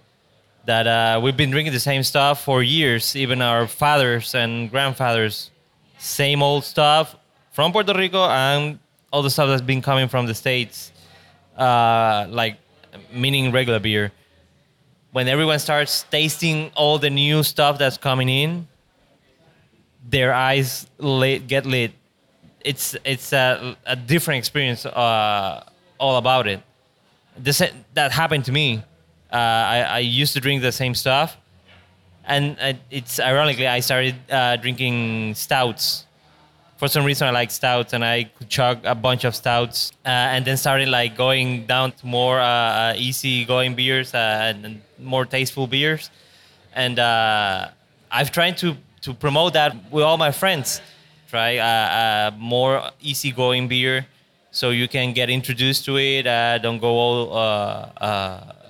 That uh, we've been drinking the same stuff for years. Even our fathers and grandfathers, same old stuff from Puerto Rico and all the stuff that's been coming from the states, uh, like meaning regular beer. When everyone starts tasting all the new stuff that's coming in, their eyes lit, get lit. It's it's a, a different experience uh, all about it. This that happened to me. Uh, I, I used to drink the same stuff, and uh, it's ironically I started uh, drinking stouts. For some reason, I like stouts, and I could chug a bunch of stouts, uh, and then started like going down to more uh, uh, easy going beers uh, and, more tasteful beers. And uh, I've tried to to promote that with all my friends. Try uh, uh, more easygoing beer, so you can get introduced to it. Don't go all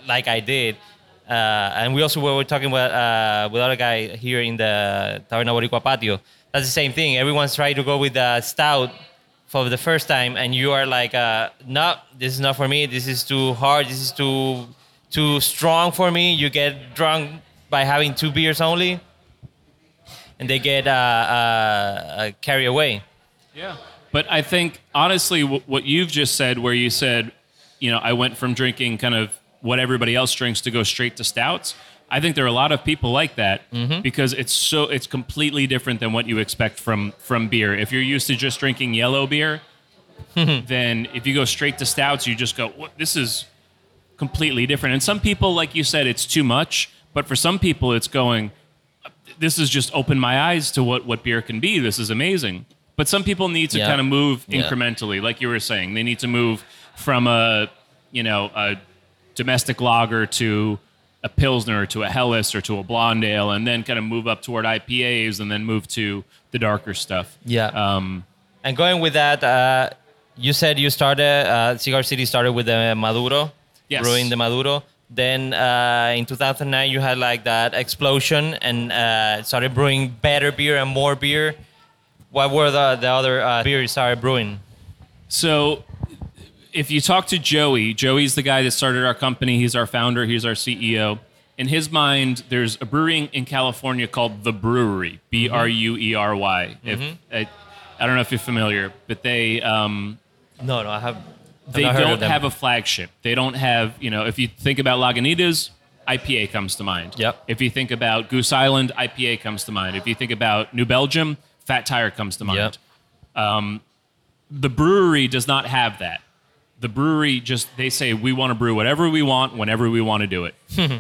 like I did. And we also were talking uh, with other guy here in the Taberna Boricua patio. That's the same thing. Everyone's trying to go with the stout for the first time, and you are like, uh, "No, this is not for me. This is too hard. This is too too strong for me." You get drunk by having two beers only, and they get uh, uh, uh, carried away. Yeah. But I think, honestly, w- what you've just said, where you said, you know, I went from drinking kind of what everybody else drinks to go straight to stouts. I think there are a lot of people like that mm-hmm. because it's so it's completely different than what you expect from from beer. If you're used to just drinking yellow beer, mm-hmm. then if you go straight to stouts, you just go, what, this is completely different. And some people, like you said, it's too much. But for some people, it's going, this has just opened my eyes to what, what beer can be. This is amazing. But some people need to Yeah. kind of move Yeah. incrementally, like you were saying. They need to move from a, you know, a domestic lager to a pilsner to a helles or to a blonde ale, and then kind of move up toward IPAs, and then move to the darker stuff. Yeah. Um, And going with that, uh, you said you started, uh, Cigar City started with the Maduro, Yes. brewing the Maduro. Then uh, in 2009, you had like that explosion and uh, started brewing better beer and more beer. What were the, the other uh, beers you started brewing? So, if you talk to Joey, Joey's the guy that started our company. He's our founder. He's our CEO. In his mind, there's a brewery in California called The Brewery, B R U E R Y. If I, I don't know if you're familiar, but they um, No, no, I have. I've they not heard of don't them. have a flagship. They don't have, you know, if you think about Lagunitas, IPA comes to mind. Yep. If you think about Goose Island, IPA comes to mind. If you think about New Belgium, Fat Tire comes to mind. Yep. The brewery does not have that. The brewery just, they say, we want to brew whatever we want, whenever we want to do it.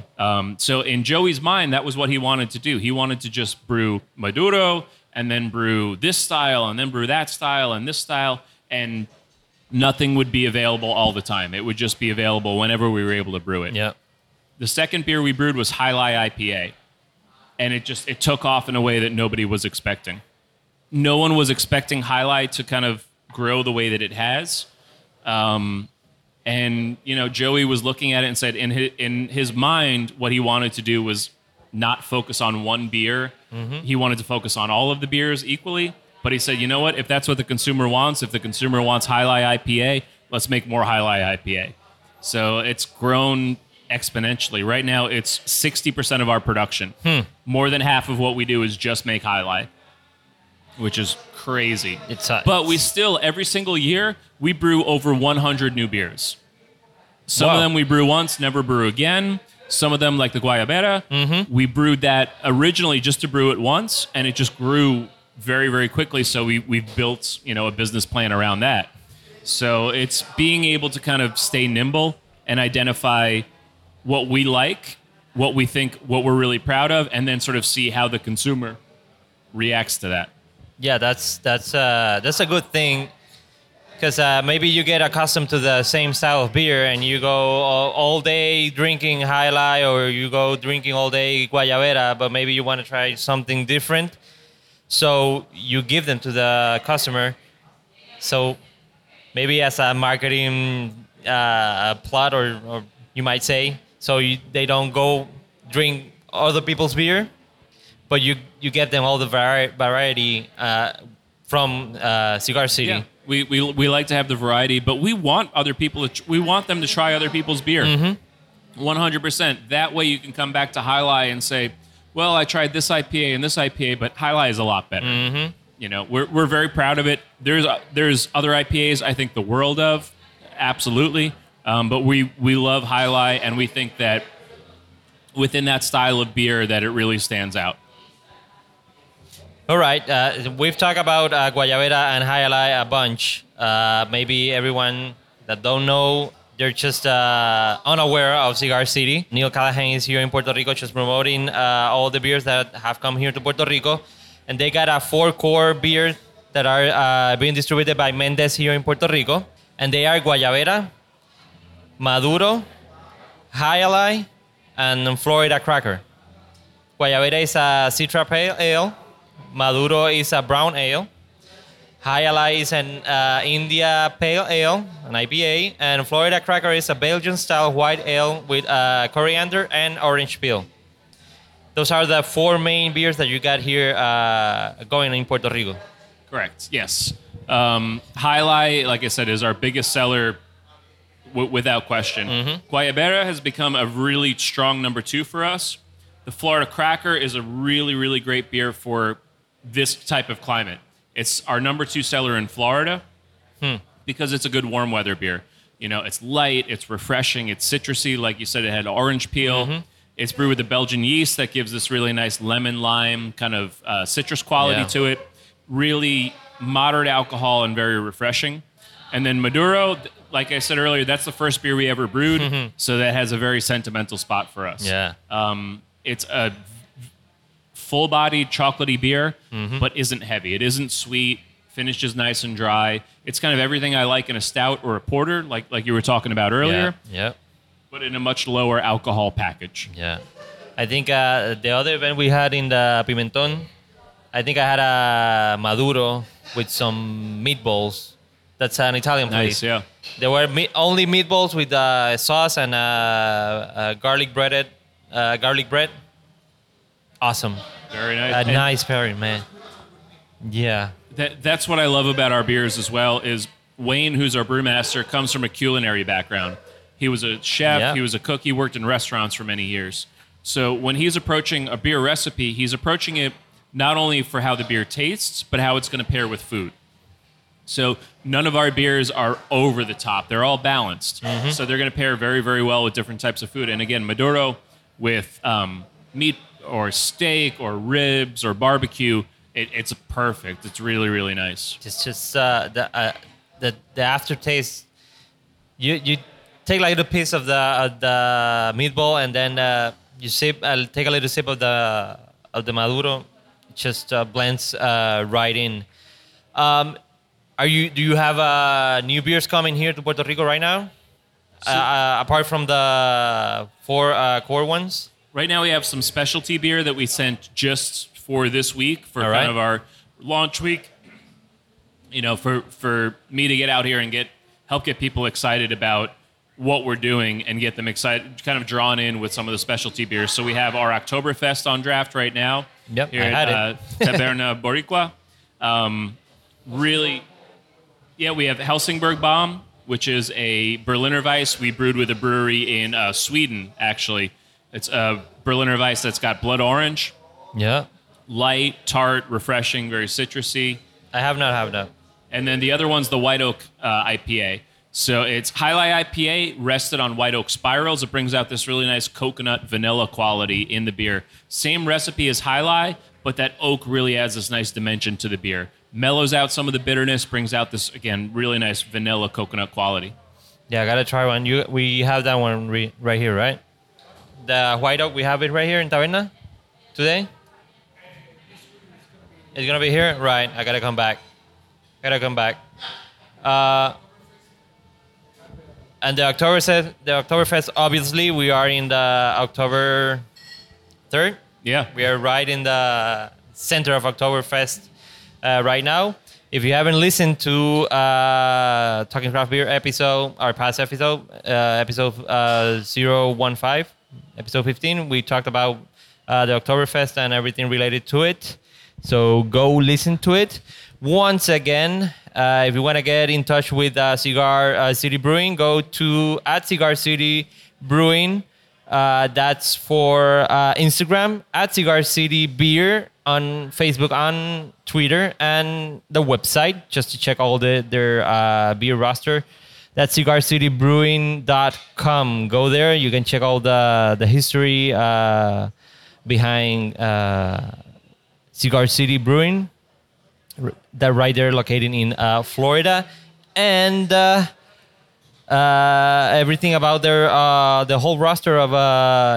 um, so in Joey's mind, that was what he wanted to do. He wanted to just brew Maduro and then brew this style and then brew that style and this style. And nothing would be available all the time. It would just be available whenever we were able to brew it. Yeah. The second beer we brewed was Jai Alai IPA, and it just it took off in a way that nobody was expecting. No one was expecting Jai Alai to kind of grow the way that it has. Um, and you know, Joey was looking at it and said, in his, in his mind, what he wanted to do was not focus on one beer. He wanted to focus on all of the beers equally. But he said, you know what? If that's what the consumer wants, if the consumer wants Jai Alai IPA, let's make more Jai Alai IPA. So it's grown exponentially. Right now, it's 60% of our production. More than half of what we do is just make Jai Alai, which is crazy. It's, uh, but we still, every single year, we brew over 100 new beers. Some Wow. of them we brew once, never brew again. Some of them, like the Guayabera, Mm-hmm. we brewed that originally just to brew it once, and it just grew very, very quickly. So we we built you know a business plan around that. So it's being able to kind of stay nimble and identify what we like, what we think, what we're really proud of, and then sort of see how the consumer reacts to that. Yeah, that's that's uh, that's a good thing because uh, maybe you get accustomed to the same style of beer and you go all, all day drinking High Life or you go drinking all day Guayabera, but maybe you want to try something different. So you give them to the customer. So maybe as a marketing uh, plot, or, or you might say, so you, they don't go drink other people's beer, but you you get them all the vari- variety uh, from uh, Cigar City. Yeah. We, we, we like to have the variety, but we want other people to tr- we want them to try other people's beer. Mm-hmm. 100%. That way you can come back to Jai Alai and say, well, I tried this IPA and this IPA, but Jai Alai is a lot better. Mm-hmm. You know, we're, we're very proud of it. There's uh, there's other IPAs I think the world of, absolutely. Um, but we we love Jai Alai, and we think that within that style of beer that it really stands out. All right, uh, we've talked about uh, Guayabera and Life a bunch. Uh, maybe everyone that don't know, they're just uh, unaware of Cigar City. Neil Callaghan is here in Puerto Rico, just promoting uh, all the beers that have come here to Puerto Rico, and they got a four core beer that are uh, being distributed by Méndez here in Puerto Rico, and they are Guayabera, Maduro, Life, and Florida Cracker. Guayabera is a Citra Pale Ale. Maduro is a brown ale. Jai Alai is an uh, India Pale Ale, an IPA, and Florida Cracker is a Belgian-style white ale with uh, coriander and orange peel. Those are the four main beers that you got here uh, going in Puerto Rico. Correct. Yes. Um, Jai Alai, like I said, is our biggest seller w- without question. Guayabera has become a really strong number two for us. The Florida Cracker is a really, really great beer for this type of climate. It's our number two seller in Florida because it's a good warm weather beer. You know, it's light, it's refreshing, it's citrusy. Like you said, it had orange peel. It's brewed with the Belgian yeast that gives this really nice lemon lime kind of uh, citrus quality Yeah. to it. Really moderate alcohol and very refreshing. And then Maduro, like I said earlier, that's the first beer we ever brewed. so that has a very sentimental spot for us. Yeah. Um, it's a full bodied chocolatey beer, Mm-hmm. but isn't heavy. It isn't sweet, finishes nice and dry. It's kind of everything I like in a stout or a porter, like, like you were talking about earlier, Yeah. but in a much lower alcohol package. Yeah. I think uh, the other event we had in the Pimenton, I think I had a Maduro with some meatballs. That's an Italian place. Nice, yeah. There were me- only meatballs with uh, sauce and uh, uh, garlic breaded, uh, garlic bread. Awesome. Very nice. A And nice pairing, man. Yeah. that, that's what I love about our beers as well is Wayne, who's our brewmaster, comes from a culinary background. He was a chef, Yeah. he was a cook, he worked in restaurants for many years. So when he's approaching a beer recipe, he's approaching it not only for how the beer tastes, but how it's going to pair with food. So none of our beers are over the top. They're all balanced. So they're going to pair very, very well with different types of food. And again, Maduro with um, meat or steak or ribs or barbecue, it, it's perfect. It's really, really nice. It's just uh, the, uh, the the aftertaste. You you take like a piece of the of the meatball and then uh, you sip. Uh, take a little sip of the of the maduro. It just uh, blends uh, right in. Um, are you? Do you have uh, new beers coming here to Puerto Rico right now? uh, uh, apart from the four uh, core ones. Right now, we have some specialty beer that we sent just for this week for All kind right. of our launch week. You know, for for me to get out here and get help get people excited about what we're doing and get them excited, kind of drawn in with some of the specialty beers. So we have our Oktoberfest on draft right now. Yep, here I had at uh, Taberna Boricua. Um, really, yeah, we have Helsingborg Bomb, which is a Berliner Weiss we brewed with a brewery in uh, Sweden. Actually, it's a Berliner Weiss that's got blood orange, Yeah, light, tart, refreshing, very citrusy. I have not have that. And then the other one's the White Oak uh, IPA. So it's Jai Alai IPA rested on white oak spirals. It brings out this really nice coconut vanilla quality in the beer. Same recipe as Jai Alai, but that oak really adds this nice dimension to the beer. Mellows out some of the bitterness, brings out this again really nice vanilla coconut quality. Yeah, I gotta try one. You we have that one re- right here, right? The white oak, we have it right here in Taberna today. It's gonna be here, right? I gotta come back. I Gotta come back. Uh, and the October Oktoberfest, the Oktoberfest, obviously, we are in the October third. Yeah. We are right in the center of Oktoberfest uh, right now. If you haven't listened to uh, Talking Craft Beer episode, our past episode, uh, episode uh, 015, episode 15, we talked about uh, the Oktoberfest and everything related to it. So go listen to it. Once again, uh, if you want to get in touch with uh, Cigar uh, City Brewing, go to at Cigar City Brewing. Uh, that's for uh, Instagram at Cigar City Beer on Facebook, on Twitter, and the website just to check all the their beer roster. That's cigarcitybrewing.com. Go there. You can check all the the history uh, behind uh, Cigar City Brewing. That right there, located in uh, Florida, and. Uh, uh, everything about their uh, the whole roster of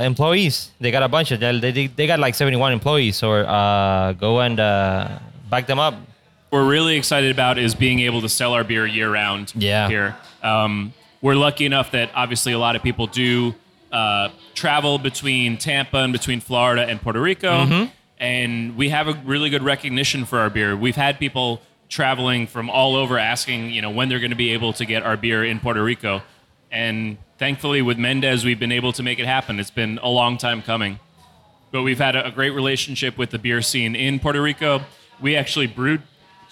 employees. They got a bunch of. They, they, they got like 71 employees. So uh, go and back them up. We're really excited about is being able to sell our beer year round Yeah. here. Um, we're lucky enough that obviously a lot of people do uh, travel between Tampa and between Florida and Puerto Rico. And we have a really good recognition for our beer. We've had people traveling from all over asking, you know, when they're going to be able to get our beer in Puerto Rico. And thankfully, with Méndez, we've been able to make it happen. It's been a long time coming but we've had a, a great relationship with the beer scene in Puerto Rico. We actually brewed,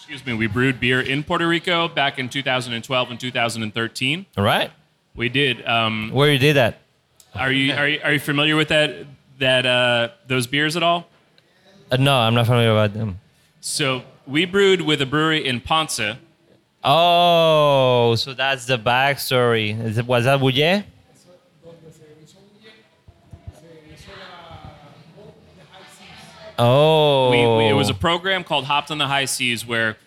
excuse me, we brewed beer in Puerto Rico back in 2012 and 2013. All right. We did. Um, Where you did that? are you are you, are you familiar with that that uh, those beers at all? Uh, no, I'm not familiar about them. So we brewed with a brewery in Ponce. Oh, so that's the backstory. Is it, was that Bouillet? Oh. We, we, it was a program called Hopped on the High Seas where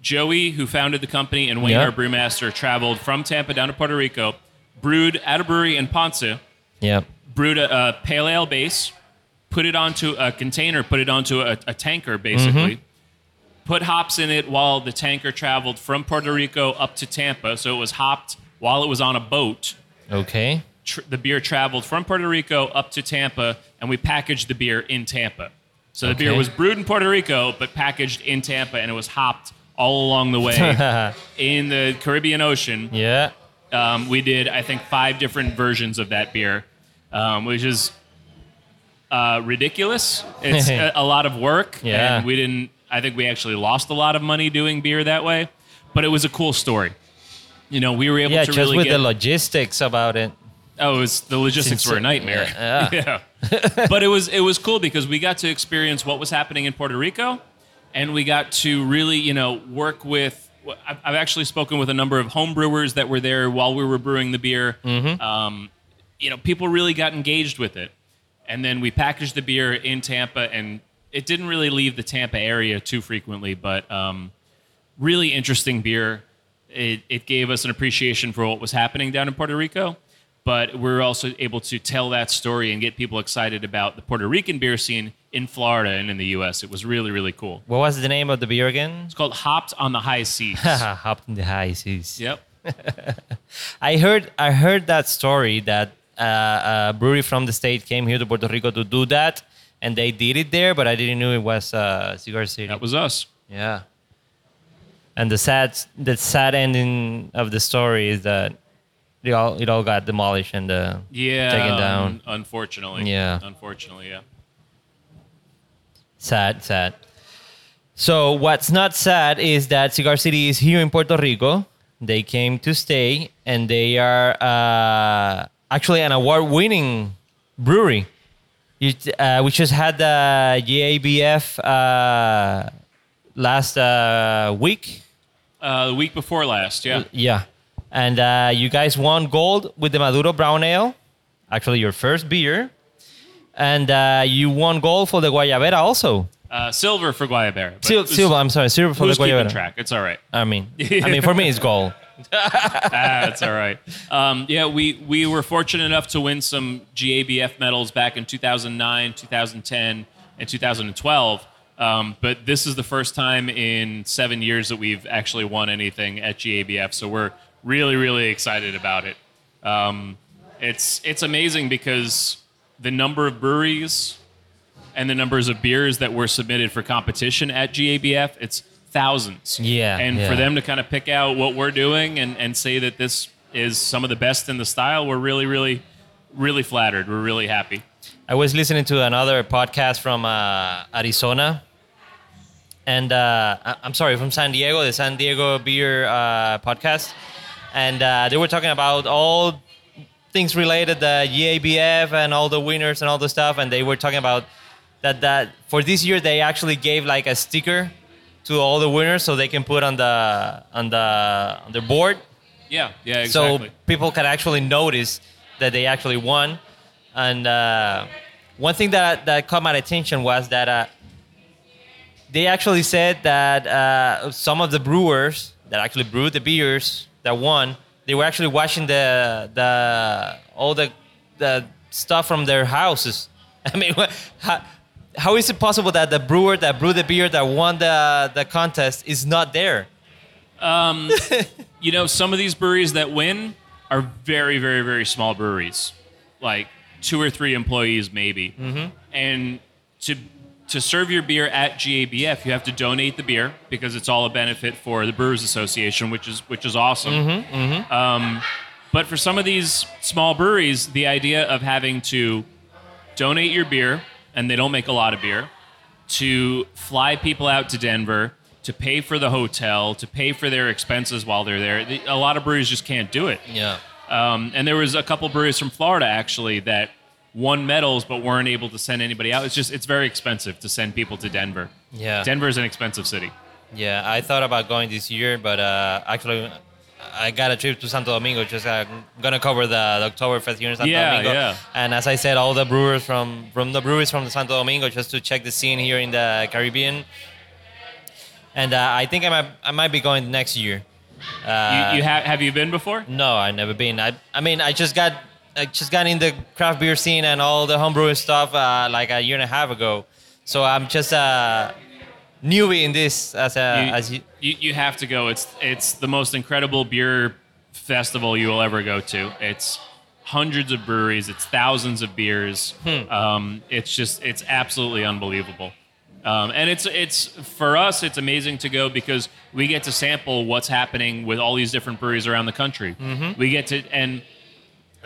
Joey, who founded the company, and Wayne, Yeah. our brewmaster, traveled from Tampa down to Puerto Rico, brewed at a brewery in Ponce, Yeah. brewed a, a pale ale base, put it onto a container, put it onto a, a tanker, basically. Mm-hmm. Put hops in it while the tanker traveled from Puerto Rico up to Tampa. So it was hopped while it was on a boat. Okay. Tr- the beer traveled from Puerto Rico up to Tampa, and we packaged the beer in Tampa. So the beer was brewed in Puerto Rico, but packaged in Tampa, and it was hopped all along the way in the Caribbean Ocean. Yeah. Um, we did, I think, five different versions of that beer, um, which is uh, ridiculous. It's a, a lot of work, Yeah. and we didn't. I think we actually lost a lot of money doing beer that way, but it was a cool story. You know, we were able Yeah, to just really with get. the logistics about it. oh, it was the logistics Since- were a nightmare. yeah, Yeah. but it was it was cool because we got to experience what was happening in Puerto Rico, and we got to really you know work with. I've actually spoken with a number of home brewers that were there while we were brewing the beer. Um, you know, people really got engaged with it, and then we packaged the beer in Tampa, and it didn't really leave the Tampa area too frequently, but um, really interesting beer. It, it gave us an appreciation for what was happening down in Puerto Rico, but we're also able to tell that story and get people excited about the Puerto Rican beer scene in Florida and in the U.S. It was really, really cool. What was the name of the beer again? It's called Hopped on the High Seas. Hopped on the high seas. yep. I heard I heard that story that uh, a brewery from the state came here to Puerto Rico to do that, and they did it there, but I didn't know it was uh, Cigar City. That was us. yeah. And the sad the sad ending of the story is that it all it all got demolished and uh, Yeah. taken down. um, unfortunately. Yeah. Unfortunately, yeah. Sad, sad. So what's not sad is that Cigar City is here in Puerto Rico. They came to stay, and they are uh, actually an award-winning brewery. You, uh, we just had the GABF uh, last uh, week. Uh, the week before last, yeah. Yeah, And uh, you guys won gold with the Maduro Brown Ale, actually your first beer. And uh, you won gold for the Guayabera also. Uh, silver for Guayabera. Sil- silver, I'm sorry, silver for the Who's keeping Guayabera. track? It's all right. I mean, I mean, for me, it's gold. it's all right. Um, yeah, we, we were fortunate enough to win some GABF medals back in 2009, 2010, and 2012. Um, but this is the first time in seven years that we've actually won anything at GABF. So we're really, really excited about it. Um, it's it's amazing because the number of breweries and the numbers of beers that were submitted for competition at GABF, it's thousands. Yeah, And yeah. for them to kind of pick out what we're doing and, and say that this is some of the best in the style, we're really, really, really flattered. We're really happy. I was listening to another podcast from uh, Arizona, and uh, I'm sorry, from San Diego, the San Diego Beer uh, podcast, and uh, they were talking about all things related the GABF and all the winners and all the stuff, and they were talking about that that for this year they actually gave like a sticker to all the winners so they can put on the on the on their board Yeah, yeah, exactly. so people can actually notice that they actually won. And uh, one thing that that caught my attention was that uh, they actually said that uh, some of the brewers that actually brewed the beers that won, they were actually washing the the all the the stuff from their houses. I mean, how, how is it possible that the brewer that brewed the beer that won the the contest is not there? you know, some of these breweries that win are very, very, very small breweries, like two or three employees, maybe. Mm-hmm. And to to serve your beer at GABF, you have to donate the beer because it's all a benefit for the Brewers Association, which is which is awesome. Um, but for some of these small breweries, the idea of having to donate your beer, and they don't make a lot of beer, to fly people out to Denver, to pay for the hotel, to pay for their expenses while they're there. The- A lot of breweries just can't do it. Yeah. Um, and there was a couple breweries from Florida actually that won medals but weren't able to send anybody out. It's just it's very expensive to send people to Denver. Yeah. Denver is an expensive city. Yeah, I thought about going this year, but uh, actually, I got a trip to Santo Domingo. Just uh, gonna cover the, the Oktoberfest here in Santo Yeah, Domingo. yeah. And as I said, all the brewers from from the breweries from the Santo Domingo just to check the scene here in the Caribbean. And uh, I think I might I might be going next year. Uh, you you have have you been before? no, I've never been. I I mean, I just got I just got in the craft beer scene and all the homebrewing stuff uh, like a year and a half ago. So I'm just a newbie in this as a you, as you. you, you have to go. It's it's the most incredible beer festival you will ever go to. It's hundreds of breweries. It's thousands of beers. Hmm. Um, it's just it's absolutely unbelievable. Um, and it's it's for us it's amazing to go because we get to sample what's happening with all these different breweries around the country. Mm-hmm. We get to and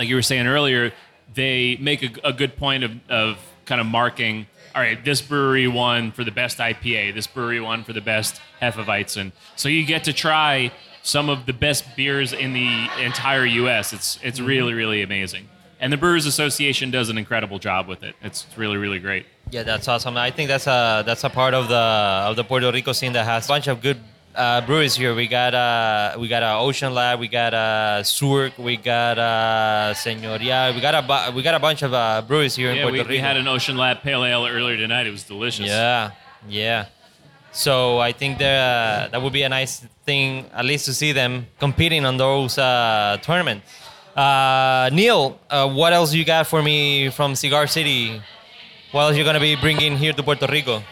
like you were saying earlier, they make a, a good point of, of kind of marking. All right, this brewery won for the best IPA. This brewery won for the best Hefeweizen. So you get to try some of the best beers in the entire U.S. It's it's Mm-hmm. really really amazing. And the Brewers Association does an incredible job with it. It's really really great. Yeah, that's awesome. I think that's a that's a part of the of the Puerto Rico scene that has a bunch of good uh, breweries here. We got uh, we got uh, Ocean Lab, we got uh, Surk, we got uh, Señorial, we got a bu- we got a bunch of uh, breweries here in Puerto we, Rico. we had an Ocean Lab Pale Ale earlier tonight. It was delicious. yeah, yeah. So I think there, uh, that would be a nice thing, at least to see them competing on those uh, tournaments. Uh, Neil, uh, what else you got for me from Cigar City? What else you gonna be bringing here to Puerto Rico?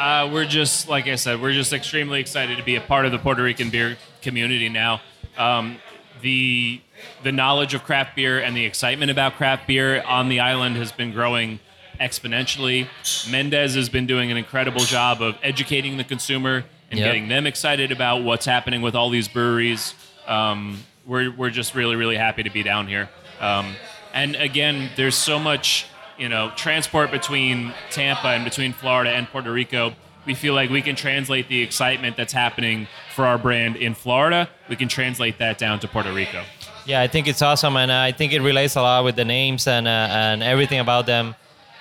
Uh, we're just, like I said, we're just extremely excited to be a part of the Puerto Rican beer community now. Um, the the knowledge of craft beer and the excitement about craft beer on the island has been growing exponentially. Méndez has been doing an incredible job of educating the consumer and Yep. getting them excited about what's happening with all these breweries. Um, we're, we're just really, really happy to be down here. Um, and again, there's so much, you know, transport between Tampa and between Florida and Puerto Rico. We feel like we can translate the excitement that's happening for our brand in Florida. We can translate that down to Puerto Rico. Yeah, I think it's awesome, and I think it relates a lot with the names and uh, and everything about them.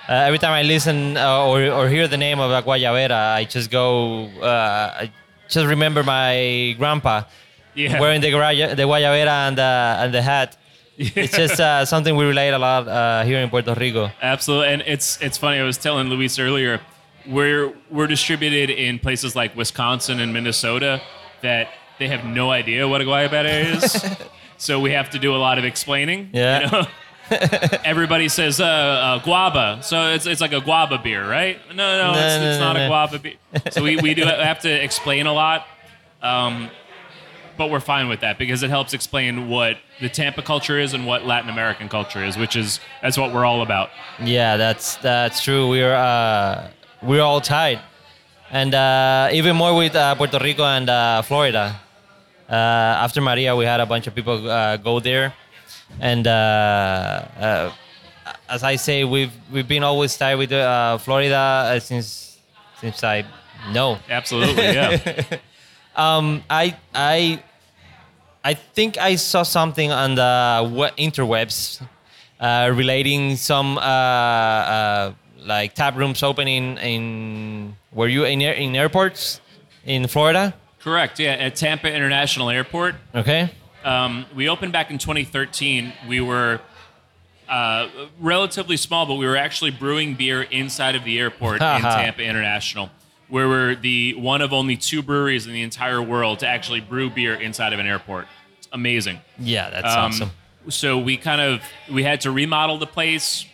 Uh, every time I listen uh, or, or hear the name of La Guayabera, I just go, uh, I just remember my grandpa. Yeah. wearing the the guayabera and the and the hat. It's just uh, something we relate a lot uh, here in Puerto Rico. Absolutely, and it's it's funny. I was telling Luis earlier, we're we're distributed in places like Wisconsin and Minnesota that they have no idea what a guayabera is. so we have to do a lot of explaining. Yeah. you Yeah. know? Everybody says uh, uh, guava, so it's it's like a guava beer, right? No, no, No, it's, no, it's no, not no. a guava beer. So we, we do have to explain a lot. Um, but we're fine with that because it helps explain what the Tampa culture is and what Latin American culture is, which is that's what we're all about. Yeah, that's that's true. We're uh, we're all tied, and uh, even more with uh, Puerto Rico and uh, Florida. Uh, after Maria, we had a bunch of people uh, go there, and uh, uh, as I say, we've we've been always tied with uh, Florida uh, since since I know. Absolutely, yeah. Um, I I I think I saw something on the interwebs uh, relating some uh, uh, like tap rooms opening in were you in air, in airports in Florida? Correct. Yeah, at Tampa International Airport. Okay. Um, we opened back in 2013. We were uh, relatively small, but we were actually brewing beer inside of the airport in Tampa International, where we're the one of only two breweries in the entire world to actually brew beer inside of an airport. It's amazing. Yeah, that's Um, awesome. So we kind of we had to remodel the place,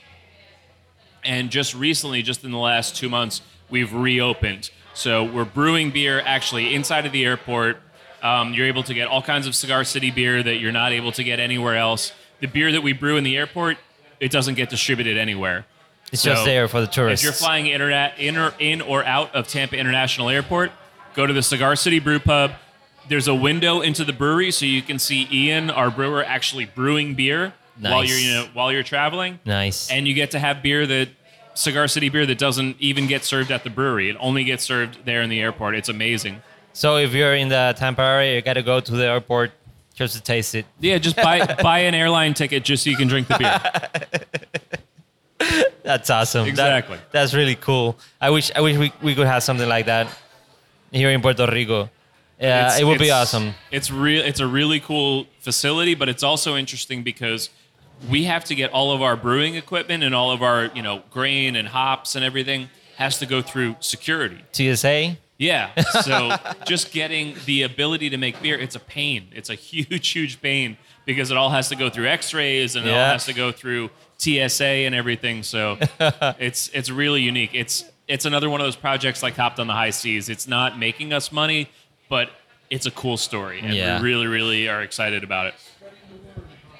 and just recently, just in the last two months, we've reopened. So we're brewing beer actually inside of the airport. Um, you're able to get all kinds of Cigar City beer that you're not able to get anywhere else. The beer that we brew in the airport, it doesn't get distributed anywhere. It's so just there for the tourists. If you're flying internet in or, in or out of Tampa International Airport, go to the Cigar City Brew Pub. There's a window into the brewery, so you can see Ian, our brewer, actually brewing beer while you're you know while you're traveling, nice. and you get to have beer that Cigar City beer that doesn't even get served at the brewery. It only gets served there in the airport. It's amazing. so if you're in the Tampa area, you got to go to the airport just to taste it. Yeah, just buy buy an airline ticket just so you can drink the beer. That's awesome. That- Exactly. that's really cool. I wish I wish we, we could have something like that here in Puerto Rico. Yeah, It's- it would be awesome. It's real. It's a really cool facility, but it's also interesting because we have to get all of our brewing equipment and all of our you know grain and hops and everything has to go through security. TSA. Yeah. So just getting the ability to make beer, it's a pain. It's a huge, huge pain because it all has to go through X-rays and it all has to go through TSA and everything. So it's it's really unique. It's it's another one of those projects like Hopped on the High Seas. It's not making us money, but it's a cool story, and Yeah. we really, really are excited about it.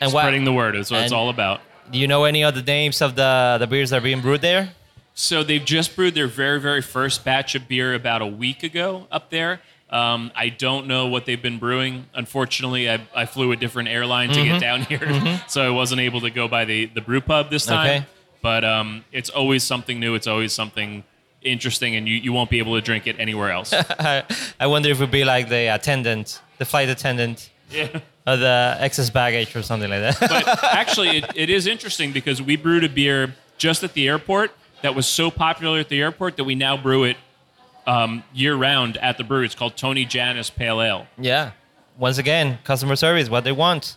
And what? Spreading the word is what it's all about. Do you know any of the names of the the beers that are being brewed there? So they've just brewed their very, very first batch of beer about a week ago up there. Um, I don't know what they've been brewing. Unfortunately, I, I flew a different airline to Mm-hmm. get down here, so I wasn't able to go by the, the brew pub this time. Okay. But um, it's always something new. It's always something interesting, and you, you won't be able to drink it anywhere else. I, I wonder if it would be like the attendant, the flight attendant, yeah. or the excess baggage or something like that. But actually, it, it is interesting because we brewed a beer just at the airport that was so popular at the airport that we now brew it um, year round at the brewery. It's called Tony Jannus Pale Ale. yeah. Once again, customer service, what they want.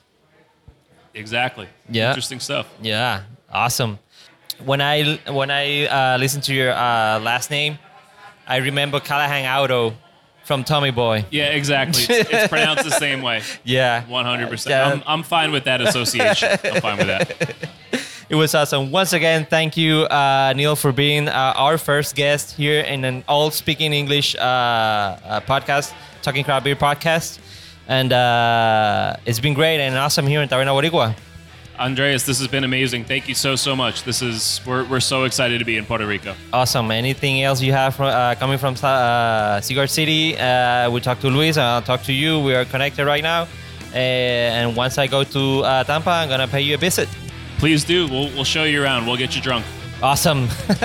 Exactly. Yeah. Interesting stuff. Yeah, awesome. When I when I uh, listen to your uh, last name, I remember Callahan Auto from Tommy Boy. Yeah, exactly. It's, it's pronounced the same way. Yeah, 100%. Yeah. I'm, I'm fine with that association. I'm fine with that. It was awesome. Once again, thank you, uh, Neil, for being uh, our first guest here in an all speaking English uh, uh, podcast, Talking Craft Beer podcast. And uh, it's been great and awesome here in Taberna Boricua. Andreas, this has been amazing. Thank you so, so much. This is, we're, we're so excited to be in Puerto Rico. Awesome. Anything else you have from, uh, coming from uh, Cigar City? Uh, we talked to Luis, and I'll talk to you. We are connected right now. Uh, and once I go to uh, Tampa, I'm going to pay you a visit. Please do. We'll, we'll show you around. We'll get you drunk. Awesome.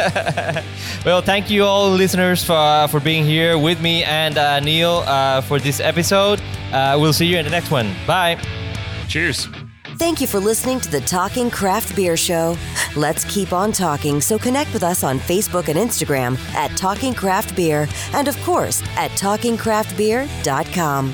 well, thank you all listeners for, uh, for being here with me and uh, Neil uh, for this episode. Uh, we'll see you in the next one. Bye. Cheers. Thank you for listening to the Talking Craft Beer Show. Let's keep on talking, so connect with us on Facebook and Instagram at Talking Craft Beer, and of course at TalkingCraftBeer.com.